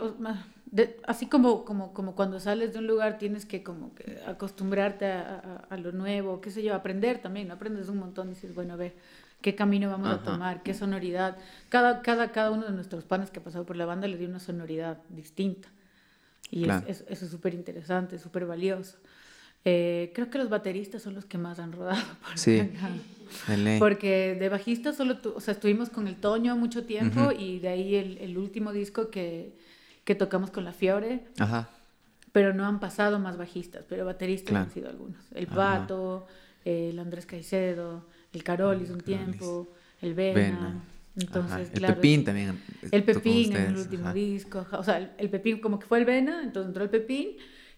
de- así como, como, como cuando sales de un lugar tienes que como que acostumbrarte a, a- a lo nuevo, qué sé yo, aprender también, ¿no? aprendes un montón y dices, bueno, a ver, qué camino vamos Ajá. a tomar, qué sonoridad. Cada, cada, cada uno de nuestros panes que ha pasado por la banda le dio una sonoridad distinta. Y es- Claro. es- eso es súper interesante, súper valioso. Eh, creo que los bateristas son los que más han rodado. por Sí. Porque de bajista solo, tu- o sea, estuvimos con el Toño mucho tiempo y de ahí el, el último disco que, que tocamos con la Fiore, Ajá. pero no han pasado más bajistas, pero bateristas Claro. han sido algunos. El. Pato, el Andrés Caicedo, el Carolis un tiempo, el Vena. Vena. Entonces, Ajá. El claro, Pepín también. El tocó con Pepín en el último ajá. disco, o sea, el, el Pepín como que fue el Vena, entonces entró el Pepín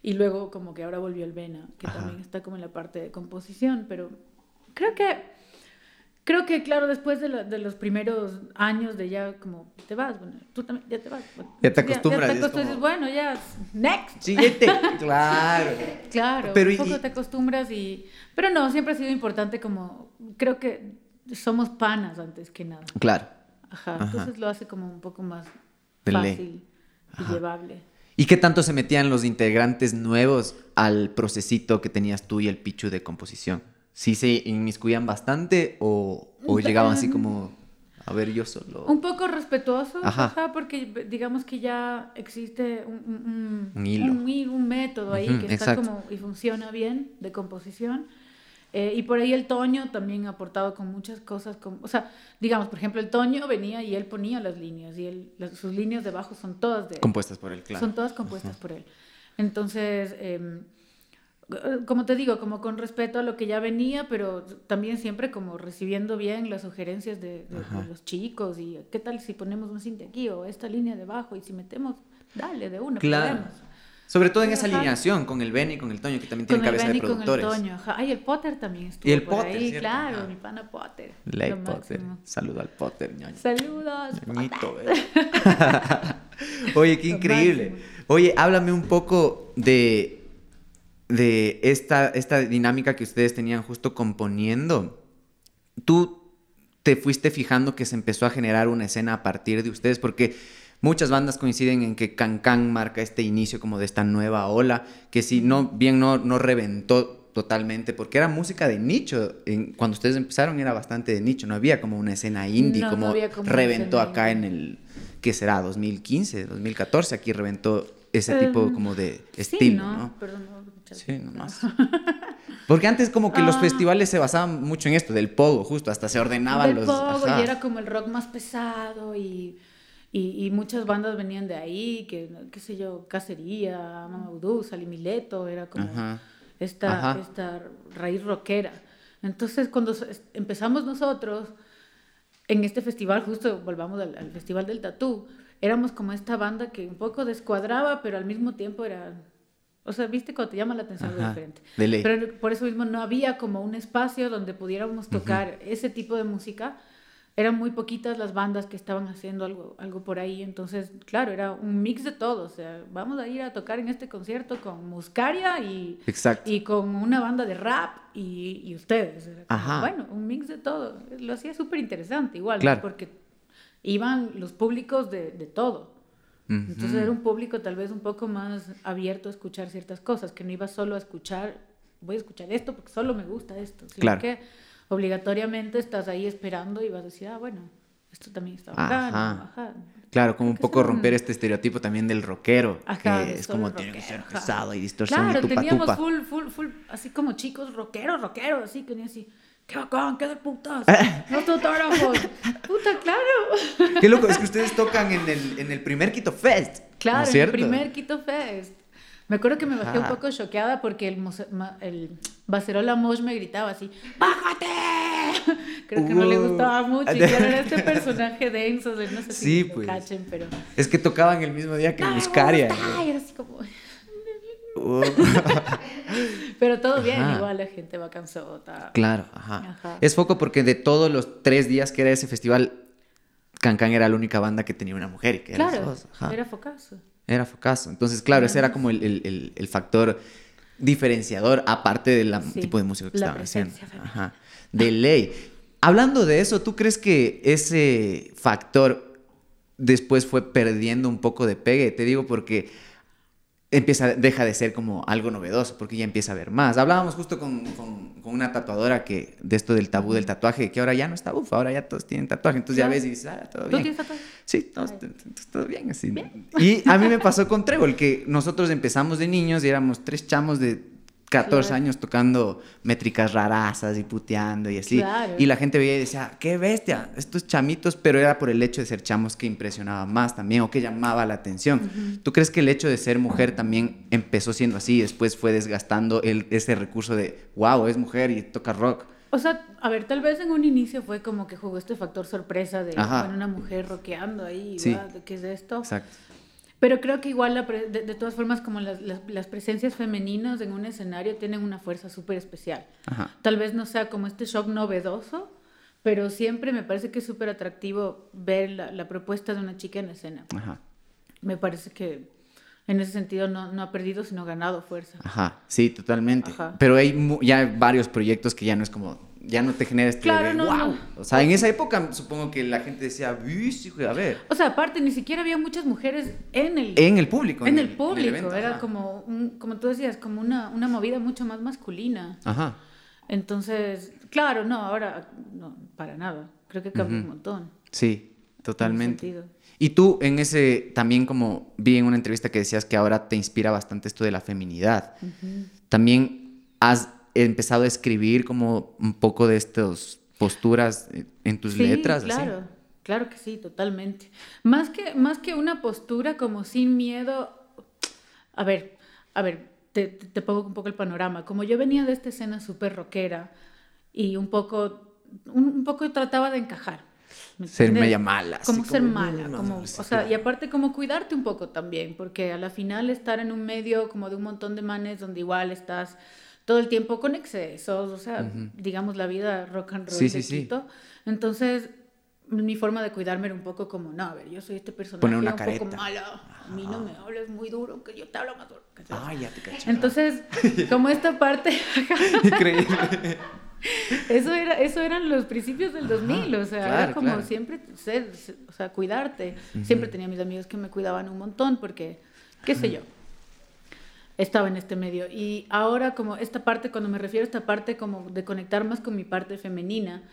y luego como que ahora volvió el Vena, que Ajá. también está como en la parte de composición, pero creo que, creo que claro, después de, la- de los primeros años de ya como te vas, bueno, tú también ya te vas. bueno, Ya te acostumbras, Ya, ya te es como- acostumbras, bueno, ya, next. Siguiente. claro. Claro, Pero un poco y- te acostumbras y... Pero no, siempre ha sido importante como... Creo que somos panas antes que nada. Claro. Ajá, Ajá. entonces lo hace como un poco más De ley. fácil y Ajá. llevable. ¿Y qué tanto se metían los integrantes nuevos al procesito que tenías tú y el Pichu de composición? ¿Sí se inmiscuían bastante o, o llegaban así como, a ver, yo solo? Un poco respetuoso, Ajá. ajá. porque digamos que ya existe un, un- un- Un hilo. un método ahí Ujú, que está exacto. como y funciona bien de composición. Eh, y por ahí el Toño también ha aportado con muchas cosas, como, o sea, digamos, por ejemplo, el Toño venía y él ponía las líneas y él, las- sus líneas de bajo son todas de él. Compuestas por él, claro. Son todas compuestas por él. Entonces, em, como te digo, como con respeto a lo que ya venía, pero también siempre como recibiendo bien las sugerencias de, de- de Ajá. los chicos y qué tal si ponemos un cinte aquí o esta línea debajo y si metemos, dale, de una, Claro. podemos. Sobre todo en esa alineación con el Benny y con el Toño, que también el cabeza de y con el productores. Toño, ajá. Ay, el Potter también estuvo Y el por Potter, ahí, ¿cierto? claro, Ajá. mi pana Potter. Ley Potter. máximo. Saludo al Potter, ñoño. Saludos, Ñoñito, eh. Oye, qué increíble. máximo. Oye, háblame un poco de, de esta, esta dinámica que ustedes tenían justo componiendo. Tú te fuiste fijando que se empezó a generar una escena a partir de ustedes, porque muchas bandas coinciden en que Cancan marca este inicio como de esta nueva ola, que si no, bien no, no reventó totalmente, porque era música de nicho. En- cuando ustedes empezaron era bastante de nicho, no había como una escena indie No, no como había como reventó acá en el, ¿qué será? 2015, 2014, aquí reventó ese tipo Eh, como de Sí, estilo, ¿no? ¿no? Perdón, no, muchas Sí, nomás. Porque antes como que los Ah. festivales se basaban mucho en esto, del pogo, justo, hasta se ordenaban del los... pogo ajá. y era como el rock más pesado y, Y, y, muchas bandas venían de ahí, que, qué sé yo, Cacería, Mama Udú, Salimileto, era como esta, esta raíz rockera. Entonces, cuando empezamos nosotros, en este festival, justo volvamos al, Festival del Tatú, éramos como esta banda que un poco descuadraba, pero al mismo tiempo era... O sea, viste cuando te llama la atención algo diferente. Pero por eso mismo no había como un espacio donde pudiéramos tocar ese tipo de música eran muy poquitas las bandas que estaban haciendo algo, algo por ahí. Entonces, claro, era un mix de todo. O sea, vamos a ir a tocar en este concierto con Muscaria y, y con una banda de rap y, y ustedes. bueno, un mix de todo. Lo hacía súper interesante igual, porque iban los públicos de, de todo. Entonces era un público tal vez un poco más abierto a escuchar ciertas cosas, que no iba solo a escuchar, voy a escuchar esto porque solo me gusta esto, sino claro. que obligatoriamente estás ahí esperando y vas a decir, ah, bueno, esto también está bacán. Claro, como un poco romper este estereotipo también del rockero, que es como tiene que ser pesado y distorsionado. Claro, teníamos full, full, full, así como chicos rockeros, rockeros, así que ni así, qué bacán, qué de putas, los autógrafos, puta, claro. Qué loco, es que ustedes tocan en el, en el primer Quito Fest. Claro, en el primer Quito Fest. Me acuerdo que me bajé un poco choqueada porque el, el Bacerola Mosh me gritaba así, ¡Bájate! Creo que no le gustaba mucho. Y claro, era este personaje denso, no sé si sí, pues. cachen, pero... Es que tocaban el mismo día que Buscaria. Y era así como... Uh. pero todo bien, igual la gente va cansada. Claro, ajá. Es foco porque de todos los tres días que era ese festival, Cancan era la única banda que tenía una mujer. Y que claro, era focazo. Era focazo. Entonces, claro, ese era como el, el, el, factor diferenciador, aparte del tipo de música que estaban haciendo. Ajá. De ley. Hablando de eso, ¿tú crees que ese factor después fue perdiendo un poco de pegue? Te digo porque empieza, deja de ser como algo novedoso, porque ya empieza a ver más. Hablábamos justo con, con, una tatuadora que, de esto del tabú del tatuaje, que ahora ya no está, uff, ahora ya todos tienen tatuaje, entonces ya ves y dices, ah, todo bien. ¿Tú tienes tatuaje? Sí, todo, bien, así. Y a mí me pasó con Trébol, que nosotros empezamos de niños y éramos tres chamos de 14 años tocando métricas rarazas y puteando y así. Y la gente veía y decía, qué bestia, estos chamitos, pero era por el hecho de ser chamos que impresionaba más también o que llamaba la atención. ¿Tú crees que el hecho de ser mujer también empezó siendo así y después fue desgastando el, ese recurso de, wow, es mujer y toca rock? O sea, a ver, tal vez en un inicio fue como que jugó este factor sorpresa de una mujer rockeando ahí, sí. ¿qué es esto? Exacto. Pero creo que igual, de, todas formas, como las, las, presencias femeninas en un escenario tienen una fuerza súper especial. Tal vez no sea como este shock novedoso, pero siempre me parece que es súper atractivo ver la, la, propuesta de una chica en escena. Ajá. Me parece que en ese sentido no, no, ha perdido, sino ganado fuerza. Ajá, sí, totalmente. Pero hay ya varios proyectos que ya no es como ya no te genera este claro, no, wow. O sea, en esa época supongo que la gente decía, a ver. O sea, aparte, ni siquiera había muchas mujeres en el... En el público. En, el, público, era como, como tú decías, como una, una movida mucho más masculina. Ajá. Entonces, claro, no, ahora, no, para nada. Creo que cambió un montón. Sí, totalmente. Y tú en ese, también como vi en una entrevista que decías que ahora te inspira bastante esto de la feminidad. También has empezado a escribir como un poco de estas posturas en tus letras. Claro, claro que sí, totalmente. Más que, más que una postura como sin miedo, a ver, a ver, te, te pongo un poco el panorama. Como yo venía de esta escena súper rockera y un poco, un, poco trataba de encajar. ser media mala. Como ser mala, como, o sea, y aparte como cuidarte un poco también, porque a la final estar en un medio como de un montón de manes donde igual estás todo el tiempo con excesos, o sea, digamos la vida rock and roll sí, sí, Quito. Entonces, mi forma de cuidarme era un poco como, no, a ver, yo soy este personaje un poco malo, a mí no me hables muy duro, que yo te hablo más duro. Ay, ya te caché. Entonces, como esta parte... Increíble. Eso, era, eso eran los principios del 2000, o sea, era como siempre ser, o sea, cuidarte. Siempre tenía mis amigos que me cuidaban un montón porque, qué sé yo, estaba en este medio. Y ahora como esta parte, cuando me refiero a esta parte como de conectar más con mi parte femenina,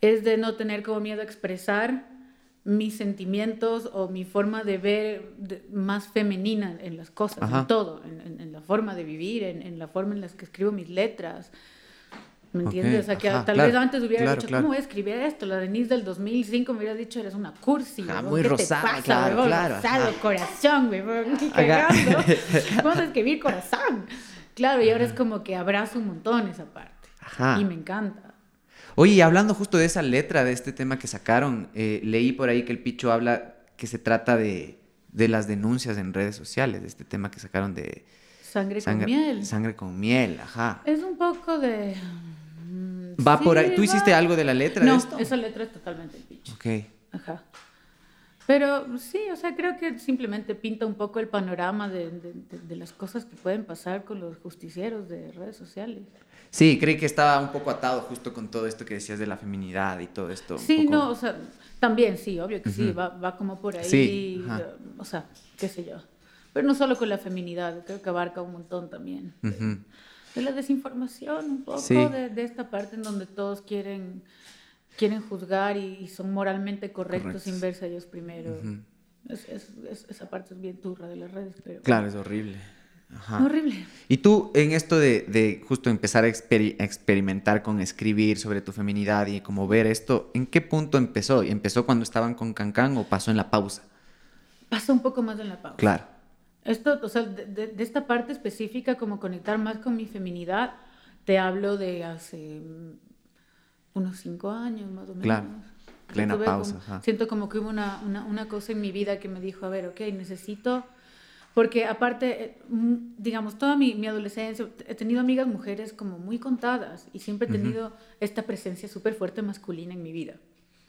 es de no tener como miedo a expresar mis sentimientos o mi forma de ver más femenina en las cosas, en todo, en, la forma de vivir, en, la forma en la que escribo mis letras. ¿Me entiendes? o sea, que tal vez antes hubiera dicho, ¿cómo voy a escribir esto? La Denise del 2005 me hubiera dicho, eres una cursi. Ah, muy rosada, claro, claro. Rosado, corazón, güey, cagando. Vamos a escribir corazón. Claro, y ahora es como que abrazo un montón esa parte. Ajá. Y me encanta. Oye, hablando justo de esa letra, de este tema que sacaron, eh, leí por ahí que el Picho habla que se trata de, de las denuncias en redes sociales, de este tema que sacaron de... Sangre, con miel. Sangre con miel, ajá. Es un poco de Va por ahí. ¿Tú hiciste algo de la letra no, de esto? esa letra es totalmente pitch. Ok. Ajá. Pero sí, o sea, creo que simplemente pinta un poco el panorama de, de, las cosas que pueden pasar con los justicieros de redes sociales. Sí, creí que estaba un poco atado justo con todo esto que decías de la feminidad y todo esto. Sí, no, o sea, también sí, obvio que sí, va, va, como por ahí, sí, o sea, qué sé yo. Pero no solo con la feminidad, creo que abarca un montón también de la desinformación, un poco de, de, esta parte en donde todos quieren, quieren juzgar y, son moralmente correctos sin verse ellos primero. es, es, esa parte es bien turra de las redes. Pero... Claro, es horrible. Ajá. Horrible. Y tú, en esto de, de justo empezar a experimentar con escribir sobre tu feminidad y como ver esto, ¿en qué punto empezó? ¿Empezó cuando estaban con Cancán o pasó en la pausa? Pasó un poco más en la pausa. Claro. Esto, o sea, de, de, esta parte específica, como conectar más con mi feminidad, te hablo de hace unos cinco años más o menos. Claro, plena pausa. siento como que hubo una, una, una, cosa en mi vida que me dijo, a ver, ok, necesito, porque aparte, eh, digamos, toda mi, mi adolescencia, he tenido amigas mujeres como muy contadas y siempre he tenido esta presencia súper fuerte masculina en mi vida.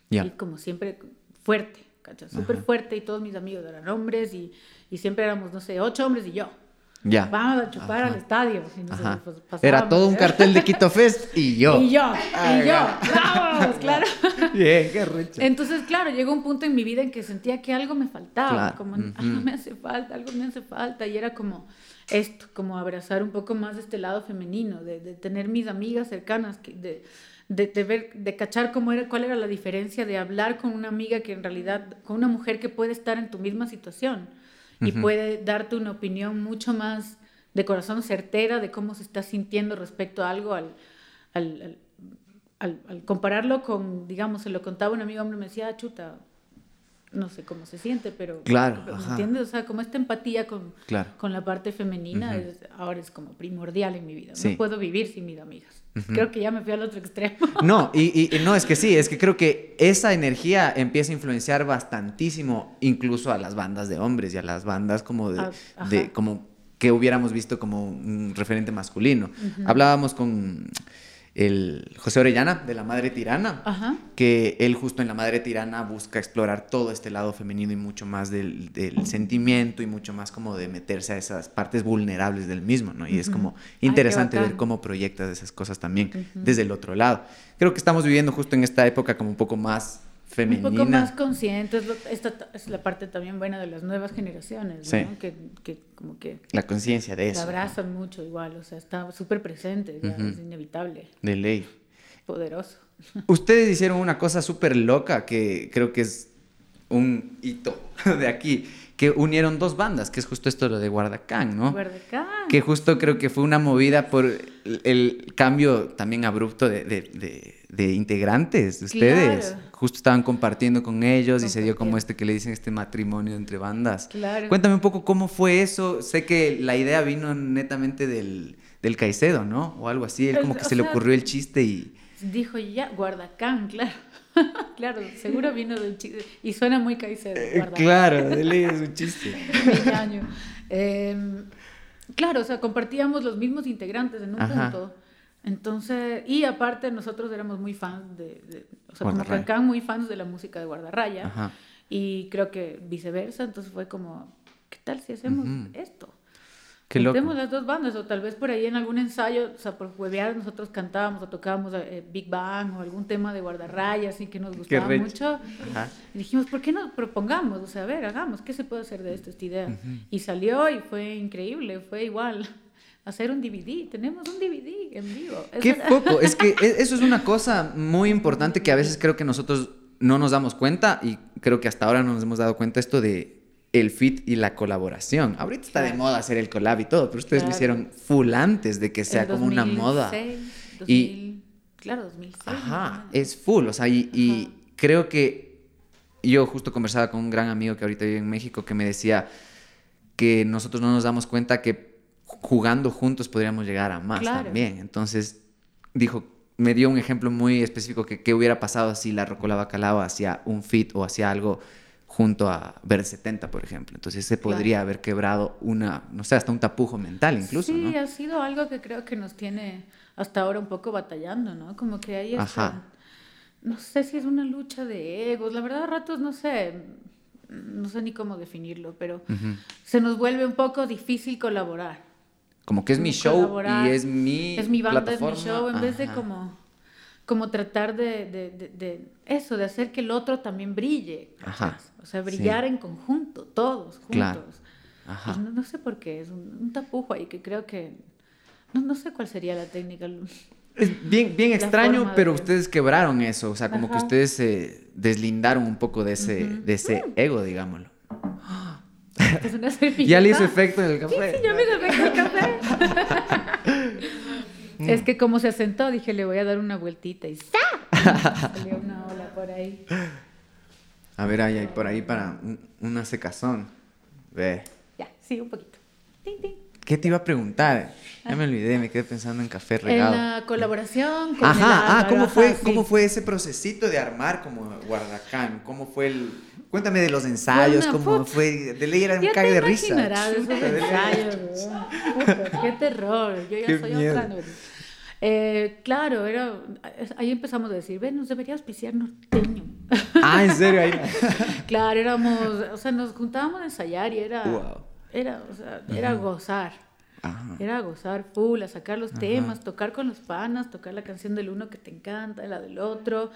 Y como siempre fuerte. Súper fuerte y todos mis amigos eran hombres y, y, siempre éramos, no sé, ocho hombres y yo. Ya. Vamos a chupar al estadio. Pues, Era todo un cartel de Quito Fest y yo. y yo, y yo. Vamos, claro. Bien, qué rico. Entonces, claro, llegó un punto en mi vida en que sentía que algo me faltaba, como algo me hace falta, algo me hace falta. Y era como esto, como abrazar un poco más este lado femenino, de, de tener mis amigas cercanas, que, de, de, ver, de cachar cómo era, cuál era la diferencia de hablar con una amiga que en realidad, con una mujer que puede estar en tu misma situación y puede darte una opinión mucho más de corazón certera de cómo se está sintiendo respecto a algo al, al, al, compararlo con, digamos, se lo contaba un amigo hombre, me decía, ah, chuta, no sé cómo se siente, pero, claro, ¿entiendes? O sea, como esta empatía con, con la parte femenina ahora es como primordial en mi vida. No puedo vivir sin mis amigas. Creo que ya me fui al otro extremo. No, y, no, es que sí, es que creo que esa energía empieza a influenciar bastantísimo incluso a las bandas de hombres y a las bandas como de, ah, de como que hubiéramos visto como un referente masculino. Hablábamos con el José Orellana de La Madre Tirana, que él justo en La Madre Tirana busca explorar todo este lado femenino y mucho más del, sentimiento y mucho más como de meterse a esas partes vulnerables del mismo, ¿no? Y es como interesante ver cómo proyectas esas cosas también desde el otro lado. Creo que estamos viviendo justo en esta época como un poco más femenina. Un poco más conscientes, esta es la parte también buena de las nuevas generaciones, ¿no? que, que, como que... La conciencia de eso. Abrazan mucho igual, o sea, está súper presente, es inevitable. De ley. Poderoso. Ustedes hicieron una cosa súper loca que creo que es un hito de aquí, que unieron dos bandas, que es justo esto lo de Guardacán, ¿no? Guardacán. Que justo creo que fue una movida por el cambio también abrupto de, de, de, integrantes de ustedes. Justo estaban compartiendo con ellos y se dio como este que le dicen este matrimonio entre bandas. Claro. Cuéntame un poco cómo fue eso. Sé que la idea vino netamente del, del Caicedo, ¿no? O algo así. Él como que se le ocurrió el chiste y... Dijo ya, Guardacán, claro. claro, seguro vino de un chiste. Y suena muy Caicedo. Eh, claro, ley es un chiste. eh, claro, o sea, compartíamos los mismos integrantes en un punto. Entonces, y aparte nosotros éramos muy fans de, o sea, como arrancaban muy fans de la música de Guardarraya. Y creo que viceversa, entonces fue como, ¿qué tal si hacemos esto? Qué loco. las dos bandas, o tal vez por ahí en algún ensayo, o sea, por huevear nosotros cantábamos o tocábamos eh, Big Bang o algún tema de guardarraya, así que nos gustaba mucho. Y dijimos, ¿por qué no propongamos? O sea, a ver, hagamos, ¿qué se puede hacer de esto, esta idea? Y salió y fue increíble, fue igual hacer un DVD. Tenemos un DVD en vivo. Qué poco. Es que e, eso es una cosa muy importante que a veces creo que nosotros no nos damos cuenta y creo que hasta ahora no nos hemos dado cuenta esto de el fit y la colaboración. Ahorita está de moda hacer el collab y todo, pero ustedes lo hicieron full antes de que sea como una moda. y Claro, 2006. Ajá, es full, o sea, y, y creo que yo justo conversaba con un gran amigo que ahorita vive en México que me decía que nosotros no nos damos cuenta que jugando juntos podríamos llegar a más Claro. también. Entonces, dijo, me dio un ejemplo muy específico que qué hubiera pasado si la Rocola Bacalao hacía un fit o hacía algo junto a Verde 70, por ejemplo. Entonces, se Claro. podría haber quebrado una, no sé, hasta un tapujo mental incluso, sí, ¿no? ha sido algo que creo que nos tiene hasta ahora un poco batallando, ¿no? Como que hay Ajá. no sé si es una lucha de egos, la verdad a ratos no sé, no sé ni cómo definirlo, pero se nos vuelve un poco difícil colaborar. Como que es mi show y es mi es mi banda, es mi plataforma. show, en vez de Ajá. como, como tratar de, de- de- de eso, de hacer que el otro también brille. Ajá. O sea, sí. brillar en conjunto, todos juntos. Claro. Ajá. Y no, no sé por qué, es un, un tapujo ahí que creo que... No, no sé cuál sería la técnica. Es bien, bien extraño, pero de- ustedes quebraron eso, o sea, como que Ajá. ustedes se deslindaron un poco de ese, de ese ego, digámoslo. Es una servilleta. Ya le hizo efecto en el Sí, café. sí, ya me hizo efecto el café. es que como se asentó, dije, le voy a dar una vueltita y ¡sa! Salió una ola por ahí. A ver, ahí hay por ahí para un- una secazón. Ve. Ya, sí, un poquito. Tin, tin. ¿Qué te iba a preguntar? Ya me olvidé, me quedé pensando en café En regado. la colaboración con el Ajá, ah, Álvaro, ¿cómo ajá, fue, sí. ¿cómo fue ese procesito de armar como Guardacán? ¿Cómo fue el...? Cuéntame de los ensayos, Bueno, cómo put- fue... De ley era un cague te de risa. ley. ensayos. Puta, qué terror. Yo ya Qué soy miedo. otra. Eh, claro, era, ahí empezamos a decir, ven, nos debería auspiciar norteño. Ah, ¿en serio? Ahí... Claro, éramos, o sea, nos juntábamos a ensayar y era, Wow. era, o sea, era gozar. Ajá. Era gozar full, a sacar los temas, tocar con los panas, tocar la canción del uno que te encanta, la del otro.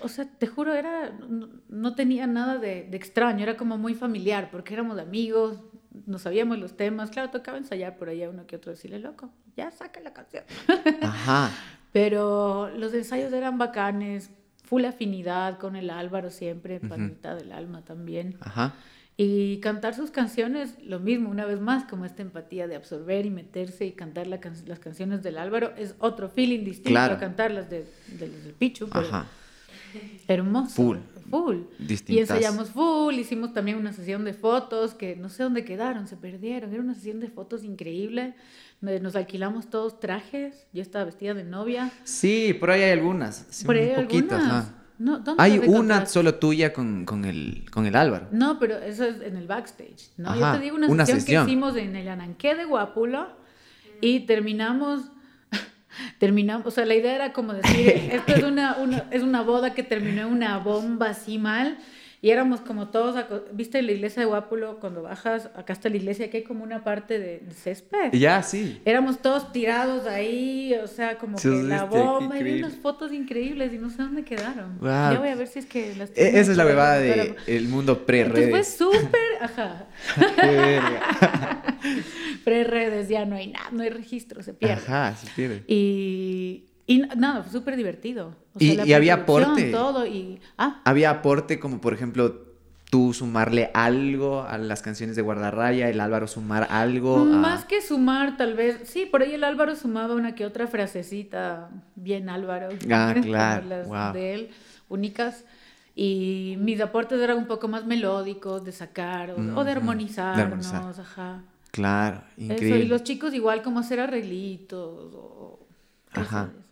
O sea, te juro, era, no, no tenía nada de, de extraño, era como muy familiar, porque éramos amigos, no sabíamos los temas. Claro, tocaba ensayar por ahí a uno que otro, decirle, loco, ya saca la canción. Ajá. Pero los ensayos eran bacanes, full afinidad con el Álvaro siempre, panita del alma también. Ajá. Y cantar sus canciones, lo mismo, una vez más, como esta empatía de absorber y meterse y cantar la can- las canciones del Álvaro, es otro feeling distinto Claro. a cantar las de, de- del Pichu, pero Ajá. Hermoso. Full. Full. Y Distintas. ensayamos full, hicimos también una sesión de fotos que no sé dónde quedaron, se perdieron. Era una sesión de fotos increíble. Nos alquilamos todos trajes, yo estaba vestida de novia. Sí, por ahí hay algunas. Sí, Por ahí un poquito, algunas. ajá. No, ¿dónde Hay una solo tuya con, con, el, con el Álvaro. No, pero eso es en el backstage, ¿no? Ajá, Yo te digo una, una sesión, sesión. que hicimos en el Ananqué de Guapulo y terminamos, terminamos, o sea, la idea era como decir, esto es una, una- es una boda que terminó en una bomba así mal y éramos como todos, ¿viste la iglesia de Guapulo? Cuando bajas, acá está la iglesia, que hay como una parte de, césped. Ya, sí. Éramos todos tirados ahí, o sea, como Sí, que la bomba, y vi unas fotos increíbles y no sé dónde quedaron. Wow. Ya voy a ver si es que las E- tengo Esa es la huevada pero- de el mundo entonces fue pre-redes. súper, ajá, pre-redes, ya no hay nada, no hay registro, se pierde. Ajá, se pierde. Y, y nada, fue súper divertido. O Y- la y había aporte. todo, y, ah, Había aporte como, por ejemplo, tú sumarle algo a las canciones de Guardarraya, el Álvaro sumar algo. a- más que sumar, tal vez, sí, por ahí el Álvaro sumaba una que otra frasecita, bien Álvaro, Ah, claro, las wow. de él, únicas. Y mis aportes eran un poco más melódicos, de sacar, o, de de armonizarnos, armonizar. ajá. Claro, Eso, increíble. y los chicos igual como hacer arreglitos o... eso, Ajá. eso.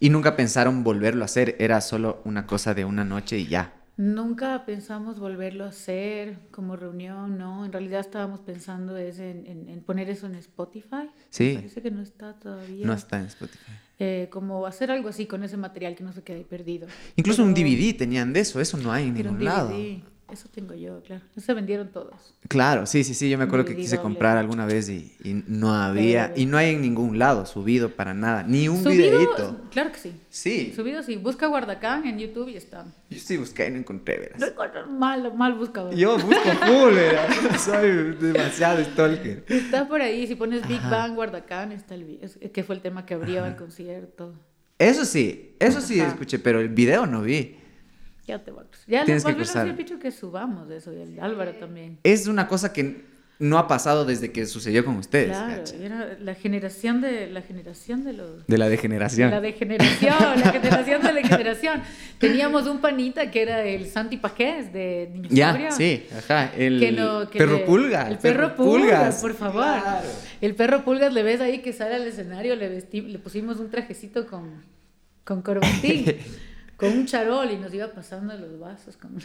Y nunca pensaron volverlo a hacer, era solo una cosa de una noche y ya. Nunca pensamos volverlo a hacer como reunión, ¿no? En realidad estábamos pensando es en, en- en poner eso en Spotify. Sí. Parece que no está todavía. No está en Spotify. Eh, como hacer algo así con ese material que no se quede perdido. Incluso un Pero- DVD tenían de eso, eso no hay en pero un ningún lado. Eso tengo yo, claro. Se vendieron todos. Claro, sí, sí, sí, yo me acuerdo que quise comprar alguna vez y, y no había, y no hay en ningún lado subido para nada, ni un Subido, videito. claro que sí. Sí, Subido sí. Busca Guardacán en YouTube y está. yo sí busqué y no encontré, No verás. encuentro mal, mal buscador. Yo busco full, verás. soy demasiado stalker. Está por ahí, si pones Big Ajá. Bang Guardacán, está el que fue el tema que abrió el concierto. Eso sí, eso sí Ajá. escuché, pero el video no vi. Ya te cruzar. Ya Tienes que volví a decir cruzar. Pichu que subamos eso y el Álvaro también. Es una cosa que no ha pasado desde que sucedió con ustedes. Claro, era la generación de la generación de los de la degeneración. La degeneración, la generación de la degeneración. Teníamos un panita que era el Santi Pajés de Niños Ya, sí, ajá, el perro pulga. El perro, pulgas, por favor. El perro pulgas le ves ahí que sale al escenario, le le pusimos un trajecito con con corbatín, con un charol y nos iba pasando los vasos con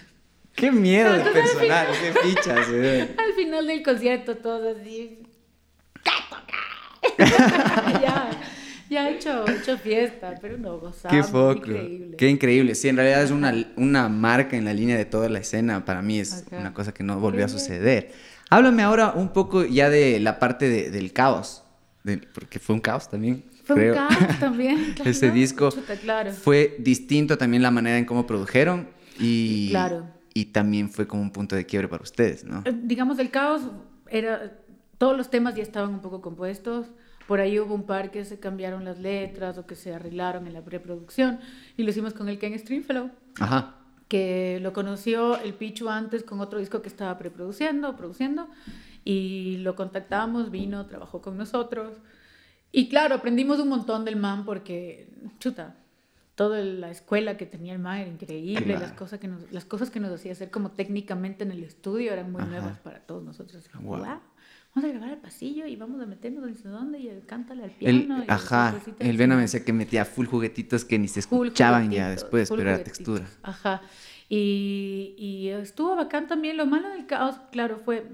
Qué miedo de personal, qué fichas. Eh. Al final del concierto, todo así. ya, ya he hecho, hecho, fiesta, pero no gozaba. Qué foco. Increíble. Qué increíble. Sí, en realidad es una, una marca en la línea de toda la escena. Para mí es una cosa que no volvió a suceder. Háblame ahora un poco ya de la parte de, del caos. porque fue un caos también. Fue un caos también. Claro. Ese disco claro. fue distinto también la manera en cómo produjeron. Y, claro y también fue como un punto de quiebre para ustedes, ¿no? Eh, digamos, el caos era, todos los temas ya estaban un poco compuestos, por ahí hubo un par que se cambiaron las letras o que se arreglaron en la preproducción y lo hicimos con el Ken Stringfellow. Ajá. Que lo conoció el Pichu antes con otro disco que estaba preproduciendo, produciendo, y lo contactamos, vino, trabajó con nosotros. Y claro, aprendimos un montón del man porque, chuta, toda la escuela que tenía el ma era increíble, las, cosas que nos, las cosas que nos hacía hacer como técnicamente en el estudio eran muy nuevas para todos nosotros. Vamos a grabar al pasillo y vamos a meternos no sé dónde y cántale al piano. El, ajá, el Vena me decía que metía full juguetitos que ni se escuchaban ya después, pero era textura. Ajá, y, y estuvo bacán también. Lo malo del caos, claro, fue...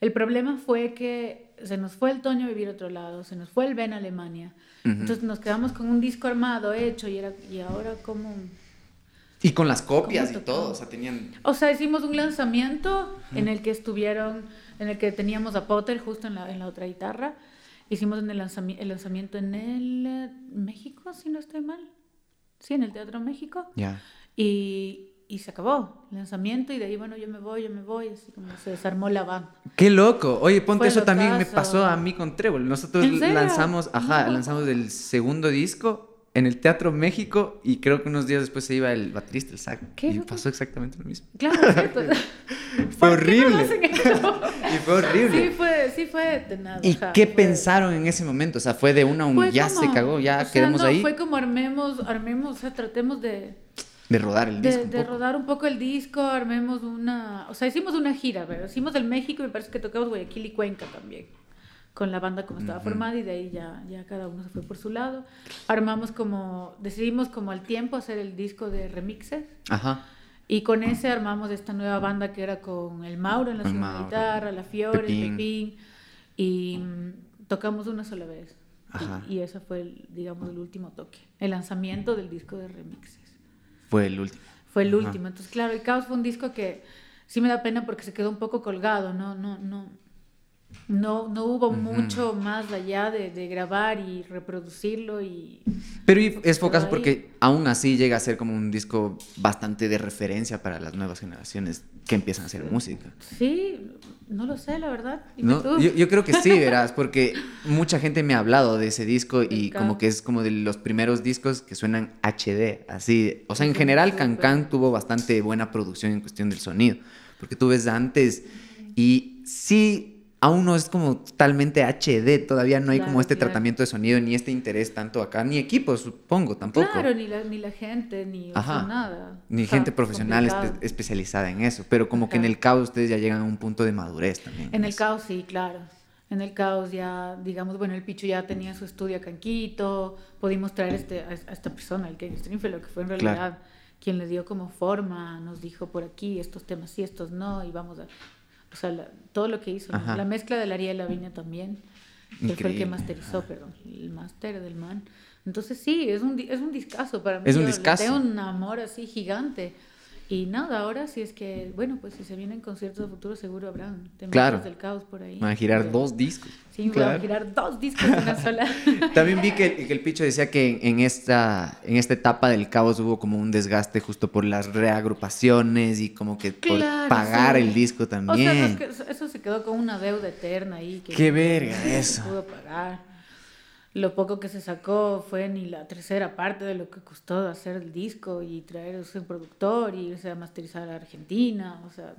El problema fue que se nos fue el Toño a vivir a otro lado, se nos fue el Ben a Alemania. Entonces nos quedamos con un disco armado hecho y, era, y ahora como... Y con las copias y todo, o sea, tenían... O sea, hicimos un lanzamiento en el que estuvieron, en el que teníamos a Potter justo en la, en la otra guitarra. Hicimos en el, lanzamiento, el lanzamiento en el eh, México, si no estoy mal. Sí, en el Teatro México. Ya. Y, y se acabó el lanzamiento y de ahí, bueno, yo me voy, yo me voy, así como se desarmó la banda. Qué loco. Oye, ponte eso también me pasó a mí con Trébol. Nosotros lanzamos, ajá, lanzamos el segundo disco en el Teatro México y creo que unos días después se iba el baterista, el sac. Y pasó exactamente lo mismo. Claro, cierto. fue horrible. y fue horrible. Sí, fue, sí fue de nada. ¿Y qué pensaron en ese momento? O sea, fue de una un ya se cagó, ya quedamos ahí. Fue como armemos, armemos, o sea, tratemos de de rodar el disco. De, rodar un poco el disco, armemos una. O sea, hicimos una gira, ¿verdad? Hicimos el México y me parece que tocamos Guayaquil y Cuenca también. Con la banda como estaba formada y de ahí ya, ya cada uno se fue por su lado. Armamos como. Decidimos como al tiempo hacer el disco de remixes. Ajá. Y con ese armamos esta nueva banda que era con el Mauro en la segunda guitarra, la Fiore, el Pepín. Y mm, tocamos una sola vez. Ajá. Y, y ese fue, el, digamos, el último toque. El lanzamiento del disco de remixes. Fue el último. Fue el último. Entonces, claro, El Caos fue un disco que sí me da pena porque se quedó un poco colgado, no, no, no. No, no hubo mucho más allá de, de, grabar y reproducirlo y... Pero es focas porque aún así llega a ser como un disco bastante de referencia para las nuevas generaciones que empiezan a hacer música. Sí, no lo sé, la verdad. No, yo, yo, creo que sí, verás, porque mucha gente me ha hablado de ese disco y como que es como de los primeros discos que suenan HD, así. O sea, en general, Cancan tuvo bastante buena producción en cuestión del sonido, porque tú ves antes y sí aún no es como totalmente HD, todavía no hay como este tratamiento de sonido, ni este interés tanto acá, ni equipo, supongo, tampoco. Claro, ni la, ni la gente, ni nada. Ni gente profesional especializada en eso, pero como que en el caos ustedes ya llegan a un punto de madurez también. En el caos sí, claro. En el caos ya, digamos, bueno, el Pichu ya tenía su estudio acá en Quito, pudimos traer este, a, esta persona, el Ken Stringfellow, que fue en realidad quien le dio como forma, nos dijo por aquí estos temas sí, estos no, y vamos a o sea, todo lo que hizo. La mezcla de la Ariel Viña también, que fue el que masterizó, perdón, el máster del man. Entonces sí, es un, es un discazo para mí. Es un discazo. Tengo un amor así gigante. Y nada, ahora si es que, bueno, pues si se vienen conciertos de futuro, seguro habrán claro. del caos por ahí. Van a girar dos discos. Sí, a girar dos discos en una sola. También vi que, que, el Picho decía que en esta, en esta etapa del caos hubo como un desgaste justo por las reagrupaciones y como que por pagar el disco también. O sea, eso se quedó con una deuda eterna ahí. Que Qué verga eso. pudo pagar. Lo poco que se sacó fue ni la tercera parte de lo que costó hacer el disco y traer un productor y irse a masterizar a Argentina, o sea,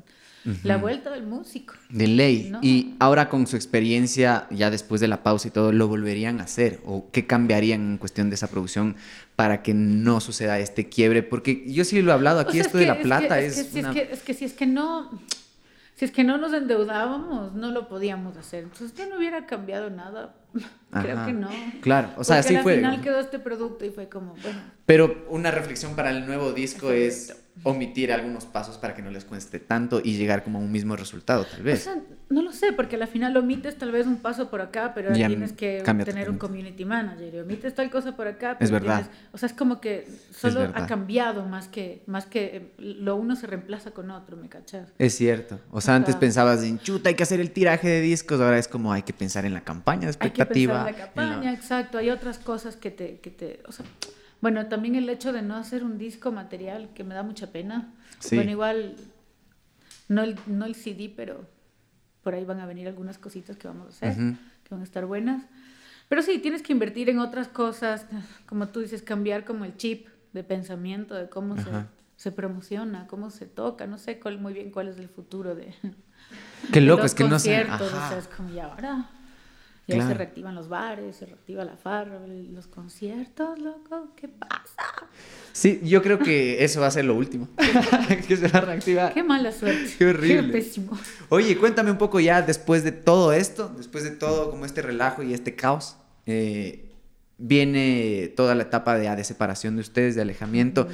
la vuelta del músico. De ley. Y ahora con su experiencia, ya después de la pausa y todo, ¿lo volverían a hacer? ¿O qué cambiarían en cuestión de esa producción para que no suceda este quiebre? Porque yo sí lo he hablado aquí, esto de la plata es... es, que, es que si es que no si es que no nos endeudábamos, no lo podíamos hacer. Entonces yo no hubiera cambiado nada. Creo que no. Claro, o sea, Porque así fue. Al final quedó este producto y fue como, bueno. Pero una reflexión para el nuevo disco es omitir algunos pasos para que no les cueste tanto y llegar como a un mismo resultado, tal vez. O sea, no lo sé, porque al final omites tal vez un paso por acá, pero ahora tienes que tener un community manager. Y omites tal cosa por acá, pero es verdad. Tienes, o sea, es como que solo ha cambiado más que, más que lo uno se reemplaza con otro, ¿me cachas? Es cierto. O sea, antes pensabas en chuta, hay que hacer el tiraje de discos, ahora es como hay que pensar en la campaña de expectativa. Hay que pensar en la campaña, exacto. Hay otras cosas que te, que te, o sea, bueno, también el hecho de no hacer un disco material, que me da mucha pena. Bueno, igual, no el, no el CD, pero por ahí van a venir algunas cositas que vamos a hacer, que van a estar buenas. Pero sí, tienes que invertir en otras cosas, como tú dices, cambiar como el chip de pensamiento, de cómo se, se, promociona, cómo se toca, no sé cuál, muy bien cuál es el futuro de... Qué loco, es que no sé. O sea, es como, ya ahora ya se reactivan los bares, se reactiva la farra, los conciertos, loco, ¿qué pasa? Sí, yo creo que eso va a ser lo último. que se va a reactivar. Qué mala suerte. Qué horrible. Qué pésimo. Oye, cuéntame un poco ya después de todo esto, después de todo como este relajo y este caos, eh, viene toda la etapa de, de separación de ustedes, de alejamiento,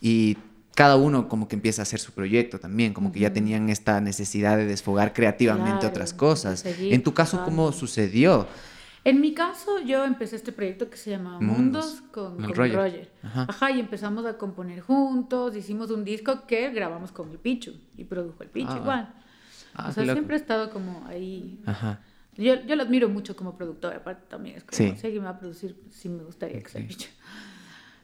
y cada uno como que empieza a hacer su proyecto también, como que ya tenían esta necesidad de desfogar creativamente otras cosas. En tu caso, ¿cómo sucedió? En mi caso, yo empecé este proyecto que se llama Mundos, con, Roger. Ajá. y empezamos a componer juntos, hicimos un disco que grabamos con el Pichu y produjo el Pichu ah. igual. Ah, o sea, siempre he estado como ahí. Ajá. Yo, yo lo admiro mucho como productor, aparte también es como, sí. si alguien me va a producir, sí me gustaría que sea el Pichu.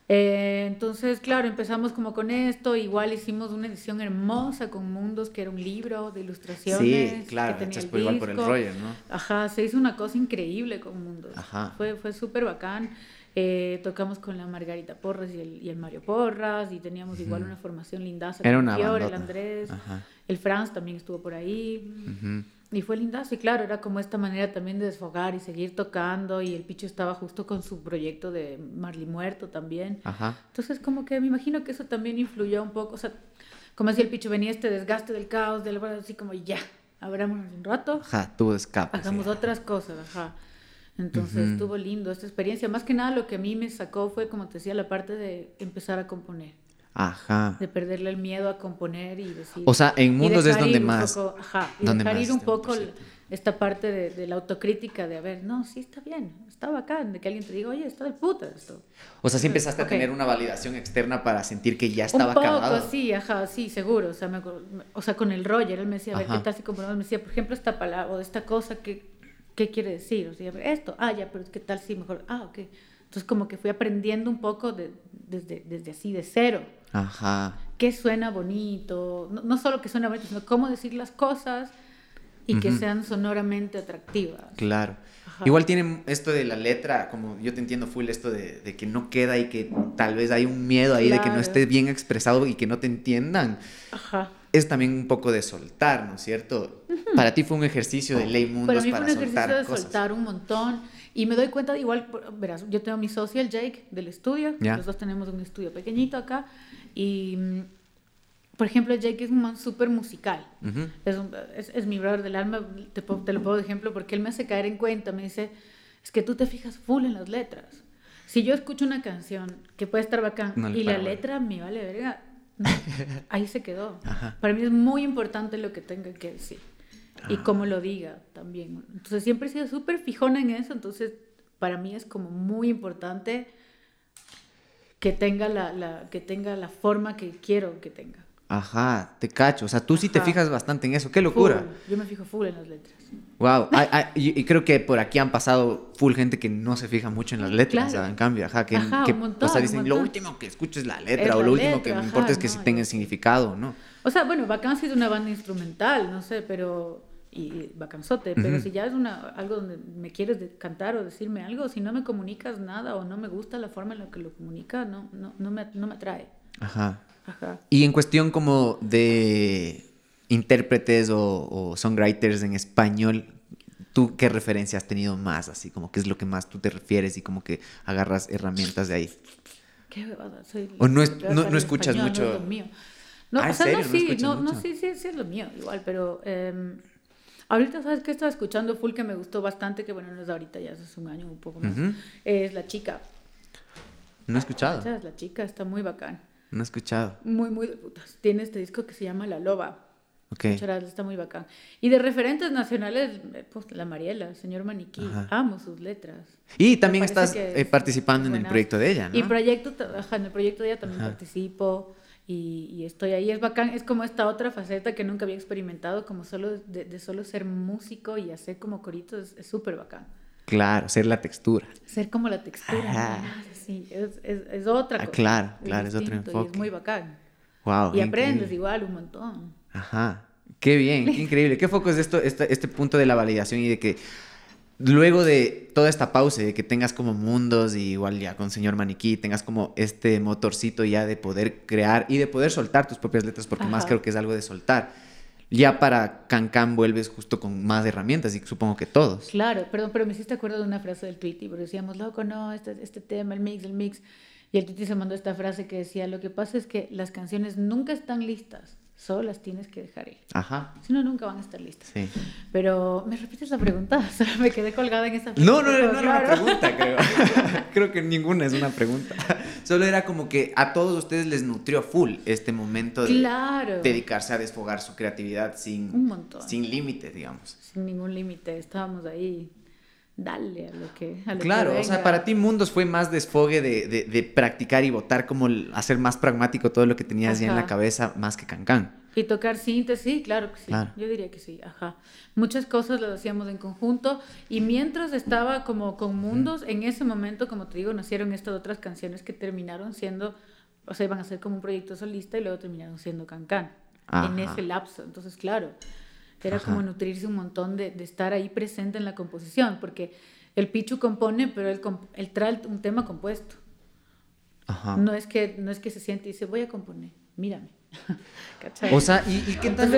Eh, entonces, claro, empezamos como con esto, igual hicimos una edición hermosa con Mundos, que era un libro de ilustraciones. Sí, claro, que tenía igual por el rollo, ¿no? Ajá, se hizo una cosa increíble con Mundos. Ajá. Fue, fue súper bacán. Eh, tocamos con la Margarita Porras y el, y el Mario Porras y teníamos igual una formación lindaza. Era una el Andrés, el Franz también estuvo por ahí. Y fue lindazo, y claro, era como esta manera también de desfogar y seguir tocando, y el Picho estaba justo con su proyecto de Marley Muerto también. Ajá. Entonces, como que me imagino que eso también influyó un poco, o sea, como decía el Picho, venía este desgaste del caos, del así como ya, abrámonos un rato. Ajá, tuvo escape. Hagamos otras cosas, ajá. Entonces estuvo lindo esta experiencia. Más que nada lo que a mí me sacó fue, como te decía, la parte de empezar a componer. Ajá. De perderle el miedo a componer y decir. O sea, en mundos es donde más. Poco, ajá. Y dejar ir un poco esta parte de, la autocrítica de, a ver, no, sí está bien, está bacán, de que alguien te diga, oye, está de puta esto. O sea, sí empezaste a tener una validación externa para sentir que ya estaba un poco, acabado. sí, ajá, sí, seguro. O sea, me, o sea, con el Roger, él me decía, a ver, ¿qué tal si componemos? Me decía, por ejemplo, esta palabra o esta cosa, ¿qué, qué quiere decir? O sea, esto, ah, ya, pero ¿qué tal si mejor? Ah, ok. Entonces, como que fui aprendiendo un poco de, desde, desde así, de cero. Ajá. Que suena bonito, no, solo que suena bonito, sino cómo decir las cosas y que sean sonoramente atractivas. Claro. Igual tiene esto de la letra, como yo te entiendo full esto de, que no queda y que tal vez hay un miedo ahí de que no esté bien expresado y que no te entiendan. Ajá. Es también un poco de soltar, ¿no es cierto? Para ti fue un ejercicio de ley mundos para, mí fue un ejercicio de soltar un montón y me doy cuenta de igual, verás, yo tengo mi socio, el Jake, del estudio, los dos tenemos un estudio pequeñito acá y, por ejemplo, Jake es un man súper musical. es, es, mi brother del alma, te, te, lo pongo de ejemplo porque él me hace caer en cuenta. Me dice, es que tú te fijas full en las letras. Si yo escucho una canción que puede estar bacán y la letra me vale verga, ahí se quedó. Para mí es muy importante lo que tenga que decir y cómo lo diga también. Entonces siempre he sido súper fijona en eso, entonces para mí es como muy importante que tenga la, la, que tenga la forma que quiero que tenga. Ajá, te cacho. O sea, tú sí te fijas bastante en eso. ¡Qué locura! Yo me fijo full en las letras. Wow. y, creo que por aquí han pasado full gente que no se fija mucho en las letras. en cambio, ajá, que, o sea, dicen, lo último que escucho es la letra, o lo último que me importa es que sí tenga significado, ¿no? O sea, bueno, ha sido una banda instrumental, no sé, pero y bacanzote, pero si ya es una, algo donde me quieres cantar o decirme algo, si no me comunicas nada o no me gusta la forma en la que lo comunica, no, no, no, me, no me atrae. Ajá. Ajá. Y en cuestión como de intérpretes o, o, songwriters en español, ¿tú qué referencia has tenido más? Así como qué es lo que más tú te refieres y como que agarras herramientas de ahí. Qué bebada, soy... O no, no, no escuchas mucho... No, es lo mío. no ah, o sea, no, sí, no, no, sí, sí, sí es lo mío, igual, pero... Eh, Ahorita, ¿sabes qué estaba escuchando full que me gustó bastante? Que bueno, no es ahorita, ya es un año un poco más. Es La Chica. No he escuchado. La Chica está muy bacán. No he escuchado. Muy, muy de putas. Tiene este disco que se llama La Loba. Ok. está muy bacán. Y de referentes nacionales, pues la Mariela, el señor Maniquí. Amo sus letras. Y también estás eh, participando en el proyecto de ella, ¿no? Y proyecto, en el proyecto de ella también participo y, estoy ahí. Es bacán, es como esta otra faceta que nunca había experimentado, como solo de, solo ser músico y hacer como coritos, es súper bacán. Claro, ser la textura. Ser como la textura. Sí, es, es, es otra ah, Claro, claro, es otro enfoque. es muy bacán. Wow. Y aprendes igual un montón. Ajá. Qué bien, qué increíble. ¿Qué foco es esto, este, este punto de la validación y de que luego de toda esta pausa, de que tengas como mundos y igual ya con señor maniquí, tengas como este motorcito ya de poder crear y de poder soltar tus propias letras, porque más creo que es algo de soltar. Ya para Cancan vuelves justo con más herramientas y supongo que todos. Claro, perdón, pero me hiciste acuerdo de una frase del tweet y decíamos, loco, no, este, este tema, el mix, el mix. Y el tweet se mandó esta frase que decía, lo que pasa es que las canciones nunca están listas solo las tienes que dejar ir. Ajá. Si no, nunca van a estar listas. Sí. Pero, ¿me repites la pregunta? me quedé colgada en esa pregunta. No, no, no, no era una pregunta, creo. creo que ninguna es una pregunta. Solo era como que a todos ustedes les nutrió full este momento de dedicarse a desfogar su creatividad sin, Un montón. sin límite, digamos. Sin ningún límite. Estábamos ahí dale a lo que a Claro, o sea, para ti Mundos fue más desfogue de, de, de, practicar y votar como hacer más pragmático todo lo que tenías ya en la cabeza más que cancán. Y tocar síntesis, sí, claro que sí. Yo diría que sí, ajá. Muchas cosas las hacíamos en conjunto y mientras estaba como con Mundos, en ese momento, como te digo, nacieron estas otras canciones que terminaron siendo, o sea, iban a ser como un proyecto solista y luego terminaron siendo cancán en ese lapso. Entonces, claro, era como nutrirse un montón de, de, estar ahí presente en la composición, porque el Pichu compone, pero él, él trae un tema compuesto. Ajá. No, es que, no es que se siente y dice, voy a componer, mírame. O sea, ¿y, qué tan,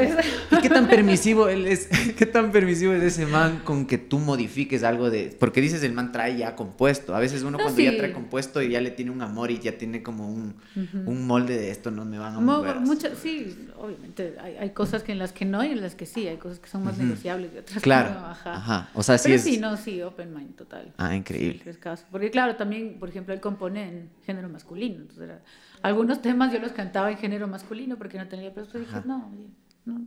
qué tan, permisivo él es? ¿Qué tan permisivo es ese man con que tú modifiques algo de...? Porque dices el man trae ya compuesto. A veces uno cuando ya trae compuesto y ya le tiene un amor y ya tiene como un, un molde de esto, no me van a mover. sí, obviamente hay, hay, cosas que en las que no y en las que sí. Hay cosas que son más negociables y otras claro. que no. Ajá. ajá. O sea, sí Pero es... sí, no, sí, open mind, total. Ah, increíble. Porque claro, también, por ejemplo, él compone en género masculino. Entonces era algunos temas yo los cantaba en género masculino porque no tenía, pero después dije, no, no,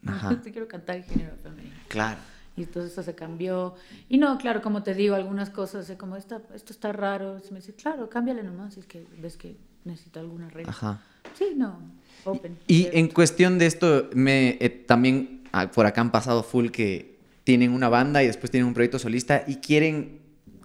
no te quiero cantar en género femenino. Claro. Y entonces eso se cambió. Y no, claro, como te digo, algunas cosas, como esto está raro. me dice, claro, cámbiale nomás si es que ves que necesita alguna regla. Ajá. Sí, no, open. Y en cuestión de esto, me eh, también ah, por acá han pasado full que tienen una banda y después tienen un proyecto solista y quieren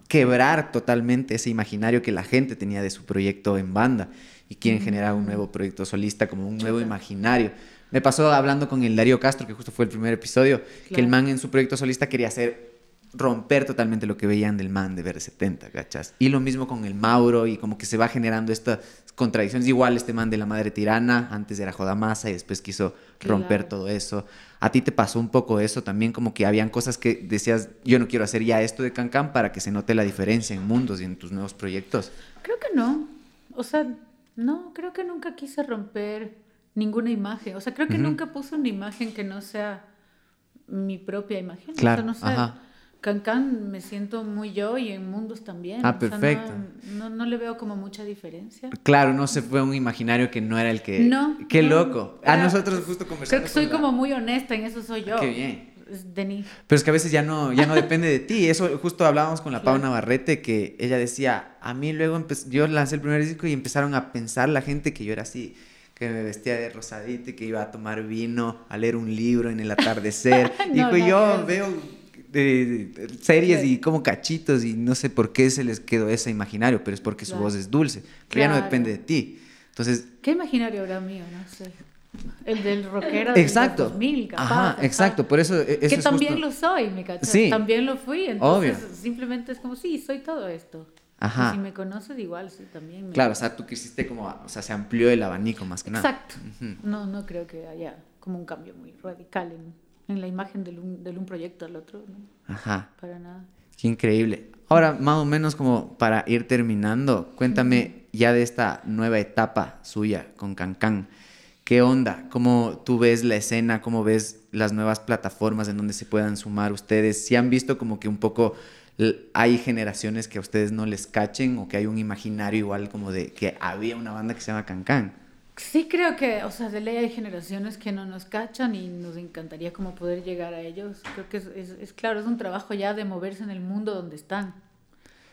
quebrar totalmente ese imaginario que la gente tenía de su proyecto en banda y quieren generar un nuevo proyecto solista, como un nuevo imaginario. Me pasó hablando con el Darío Castro, que justo fue el primer episodio, que el man en su proyecto solista quería hacer romper totalmente lo que veían del man de ver 70, ¿cachas? Y lo mismo con el Mauro y como que se va generando estas contradicciones. Igual este man de la madre tirana, antes era Jodamasa y después quiso romper todo eso. ¿A ti te pasó un poco eso también? Como que habían cosas que decías, yo no quiero hacer ya esto de Cancan para que se note la diferencia en mundos y en tus nuevos proyectos. Creo que no. O sea, no, creo que nunca quise romper ninguna imagen. O sea, creo que nunca puse una imagen que no sea mi propia imagen. Claro, o sea, no sé. Can me siento muy yo y en Mundos también. Ah, perfecto. no, no, le veo como mucha diferencia. Claro, no se fue un imaginario que no era el que... No. Qué loco. A nosotros justo conversamos. Creo que soy como muy honesta, en eso soy yo. Qué bien. Denis. Pero es que a veces ya no, ya no depende de ti. Eso justo hablábamos con la Pau Navarrete, que ella decía, a mí luego yo lancé el primer disco y empezaron a pensar la gente que yo era así, que me vestía de rosadito y que iba a tomar vino, a leer un libro en el atardecer. y yo veo series y como cachitos y no sé por qué se les quedó ese imaginario, pero es porque su voz es dulce, que ya no depende de ti. Entonces... ¿Qué imaginario era mío? No sé. El del rockero del Exacto. 2000, capaz. Ajá, exacto. Por eso, e- eso que es también justo- lo soy, ¿me cachas? Sí. También lo fui. Entonces, Obvio. simplemente es como, sí, soy todo esto. Ajá. Y si me conoces, igual, sí, también. Me... Claro, o sea, tú quisiste como, o sea, se amplió el abanico más que nada. Exacto. No, no creo que haya como un cambio muy radical en, en la imagen del un, del un proyecto al otro. ¿no? Ajá. Para nada. Qué increíble. Ahora, más o menos como para ir terminando, cuéntame ya de esta nueva etapa suya con Cancan. ¿Qué onda? ¿Cómo tú ves la escena? ¿Cómo ves las nuevas plataformas en donde se puedan sumar ustedes? Si han visto como que un poco hay generaciones que a ustedes no les cachen o que hay un imaginario igual como de que había una banda que se llama Cancan. Sí creo que, o sea, de ley hay generaciones que no nos cachan y nos encantaría como poder llegar a ellos. Creo que es, es, es claro, es un trabajo ya de moverse en el mundo donde están.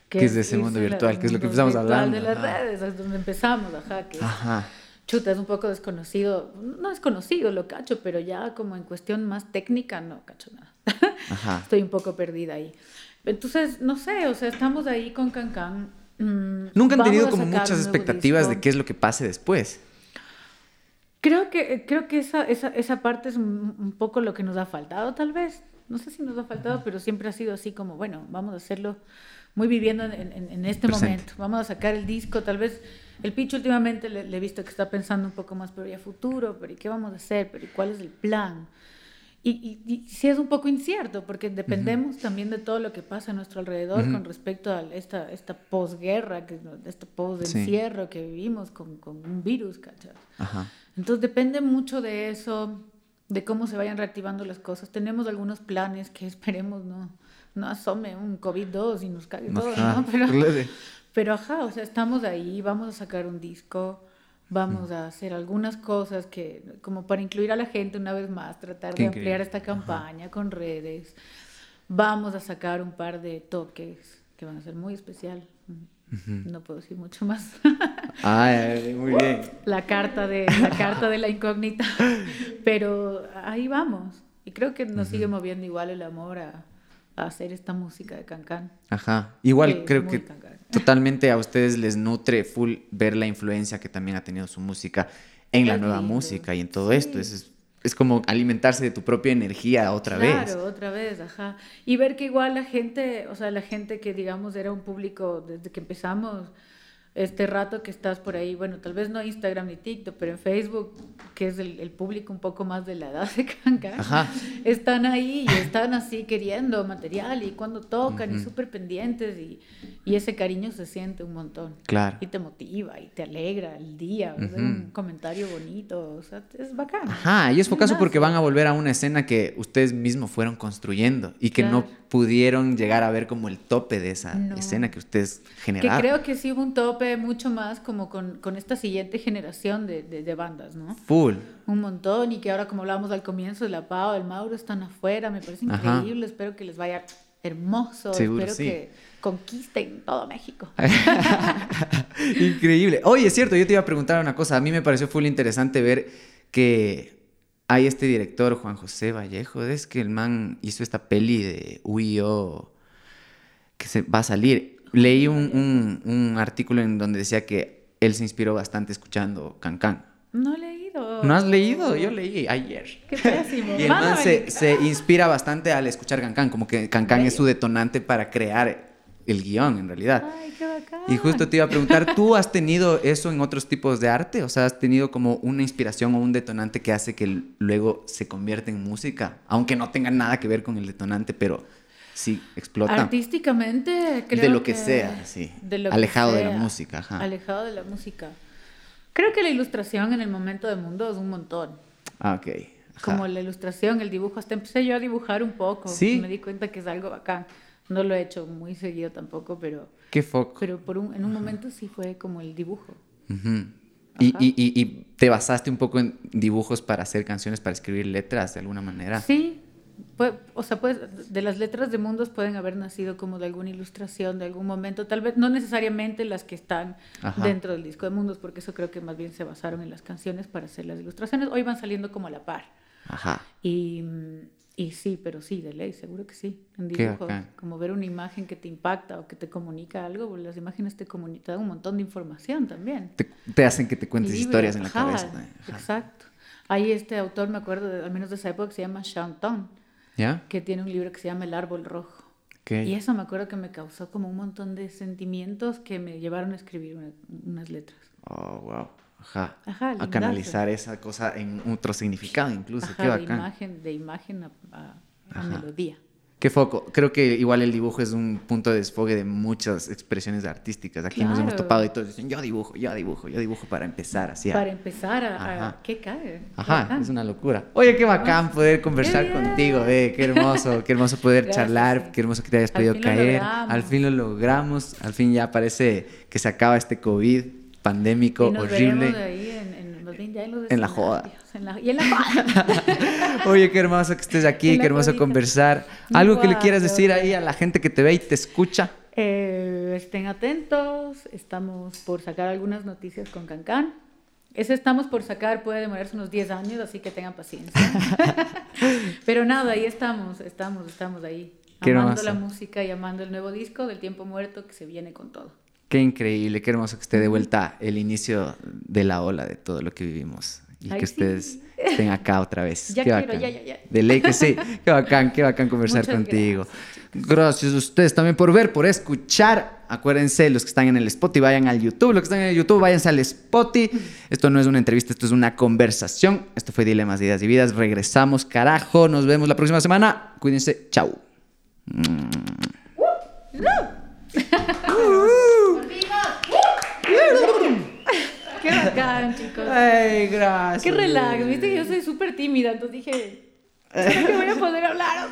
Que es de ese mundo virtual, que es lo que empezamos hablando, de las ajá. redes, es donde empezamos, ajá, que es- Ajá. chuta, es un poco desconocido, no desconocido, lo cacho, pero ya como en cuestión más técnica no cacho nada. Ajá. Estoy un poco perdida ahí. Entonces, no sé, o sea, estamos ahí con Cancan. mm, Nunca han vamos tenido como muchas expectativas de qué es lo que pase después. Creo que, creo que esa, esa, esa parte es un, un poco lo que nos ha faltado, tal vez. No sé si nos ha faltado, pero siempre ha sido así como, bueno, vamos a hacerlo muy viviendo en, en- en este Presente. momento. Vamos a sacar el disco, tal vez el Picho últimamente le, le he visto que está pensando un poco más, pero ya futuro, pero ¿y qué vamos a hacer? ¿Pero ¿y cuál es el plan? Y, y, y sí es un poco incierto, porque dependemos también de todo lo que pasa a nuestro alrededor con respecto a esta, esta posguerra, que, esta posencierro que vivimos con, con un virus, ¿cachai? Ajá. Entonces depende mucho de eso, de cómo se vayan reactivando las cosas. Tenemos algunos planes que esperemos no, no asome un COVID-2 y nos cague todo. ¿no? Pero ajá, o sea, estamos ahí, vamos a sacar un disco, vamos a hacer algunas cosas que, como para incluir a la gente una vez más, tratar de ampliar esta campaña con redes. Vamos a sacar un par de toques que van a ser muy especial. No puedo decir mucho más. Ay, muy bien. la carta de la carta de la incógnita pero ahí vamos y creo que nos sigue moviendo igual el amor a, a hacer esta música de Cancán Ajá. Igual creo que Cancán. Totalmente a ustedes les nutre full ver la influencia que también ha tenido su música en la nueva música y en todo Sí. esto. Es, es, como alimentarse de tu propia energía otra claro, vez. otra vez, ajá. Y ver que igual la gente, o sea, la gente que digamos era un público desde que empezamos, este rato que estás por ahí, bueno, tal vez no Instagram ni TikTok, pero en Facebook, que es el, el público un poco más de la edad de Cancán, Ajá. están ahí y están así queriendo material y cuando tocan y súper pendientes y, y ese cariño se siente un montón. Claro. Y te motiva y te alegra el día, o sea, un comentario bonito, o sea, es bacán. Ajá, y es Muy focazo porque van a volver a una escena que ustedes mismos fueron construyendo y que no. Pudieron llegar a ver como el tope de esa No. escena que ustedes Que generaron. creo que sí hubo un tope mucho más como con, con esta siguiente generación de, de, de bandas, ¿no? Full. Un montón y que ahora como hablábamos al comienzo, la Pau, el Mauro están afuera, me parece Ajá. increíble, espero que les vaya hermoso, Seguro, espero sí. que conquisten todo México. Increíble. Oye, es cierto, yo te iba a preguntar una cosa. A mí me pareció full interesante ver que hay este director, Juan José Vallejo, es que el man hizo esta peli de Uyo que se va a salir. Leí un, un- un artículo en donde decía que él se inspiró bastante escuchando Cancán. No he leído. ¿No has leído? Yo leí ayer. Qué pésimo. Y el man se, inspira bastante al escuchar Cancán, como que Cancán es su detonante para crear el guion en realidad. Ay, qué bacán. Y justo te iba a preguntar, ¿tú has tenido eso en otros tipos de arte? O sea, ¿has tenido como una inspiración o un detonante que hace que luego se convierta en música? Aunque no tenga nada que ver con el detonante, pero sí explota. Artísticamente, creo de lo que, sea, sí. de lo que Alejado de la sea. música, ajá. Alejado de la música. Creo que la ilustración en el momento de mundo es un montón. Ah, ok. ajá. Como la ilustración, el dibujo. Hasta empecé yo a dibujar un poco. Sí. Me di cuenta que es algo bacán. No lo he hecho muy seguido tampoco, pero, Qué foco. pero por un, en un momento sí fue como el dibujo. Y, y- y- y te basaste un poco en dibujos para hacer canciones, para escribir letras de alguna manera. Sí, o sea, pues de las letras de mundos pueden haber nacido como de alguna ilustración, de algún momento, tal vez no necesariamente las que están Ajá. dentro del disco de mundos, porque eso creo que más bien se basaron en las canciones para hacer las ilustraciones. Hoy van saliendo como a la par. Ajá. Y, y sí, pero sí, de ley, seguro que sí. En dibujos, como ver una imagen que te impacta o que te comunica algo, pues las imágenes te, te dan un montón de información también. Te, te hacen que te cuentes Libre, historias en la ajá, cabeza. Ajá. Exacto. Hay este autor, me acuerdo, de- al menos de esa época, que se llama Shanton, ¿Ya? que tiene un libro que se llama El árbol rojo. Y eso me acuerdo que me causó como un montón de sentimientos que me llevaron a escribir una- unas letras. Oh, wow. Ajá. Ajá, a canalizar esa cosa en otro significado incluso. Qué Ajá, de bacán. imagen, de imagen a, a- a melodía. Qué foco. Creo que igual el dibujo es un punto de desfogue de muchas expresiones artísticas. Aquí nos hemos Claro. topado y todos dicen, yo dibujo, yo dibujo, yo dibujo para empezar así. Para empezar a... a-. ¿Qué cae? Qué Ajá, bacán. es una locura. Oye, qué bacán poder conversar contigo, eh. Qué hermoso, qué hermoso poder Gracias, charlar, sí. qué hermoso que te hayas Al podido caer. Al fin lo logramos, al fin ya parece que se acaba este COVID pandémico Y nos horrible. ahí en, en, más bien ya en los En la joda. escenarios, en la- y en la joda. Oye, qué hermoso que estés aquí, qué hermoso jodita. conversar. Algo que le quieras decir ahí a la gente que te ve y te escucha. Eh, estén atentos, estamos por sacar algunas noticias con Cancán. Ese estamos por sacar puede demorarse unos 10 años, así que tengan paciencia. Pero nada, ahí estamos, estamos, estamos ahí. Qué amando hermoso. la música y amando el nuevo disco del tiempo muerto que se viene con todo. Qué increíble, qué hermoso que esté de vuelta el inicio de la ola de todo lo que vivimos. Y Ay, que sí. ustedes estén acá otra vez. Ya qué quiero, bacán. ya, ya, ya. De ley que sí. Qué bacán, qué bacán conversar Muchas contigo. Gracias. a ustedes también por ver, por escuchar. Acuérdense, los que están en el Spotify, vayan al YouTube. Los que están en el YouTube, váyanse al Spotify. Esto no es una entrevista, esto es una conversación. Esto fue Dilemas, Ideas y Vidas. Regresamos, carajo. Nos vemos la próxima semana. Cuídense. Chau. Chicos. Ay, gracias. Qué relax, viste que yo soy súper tímida, entonces dije, ¿será que voy a poder hablar?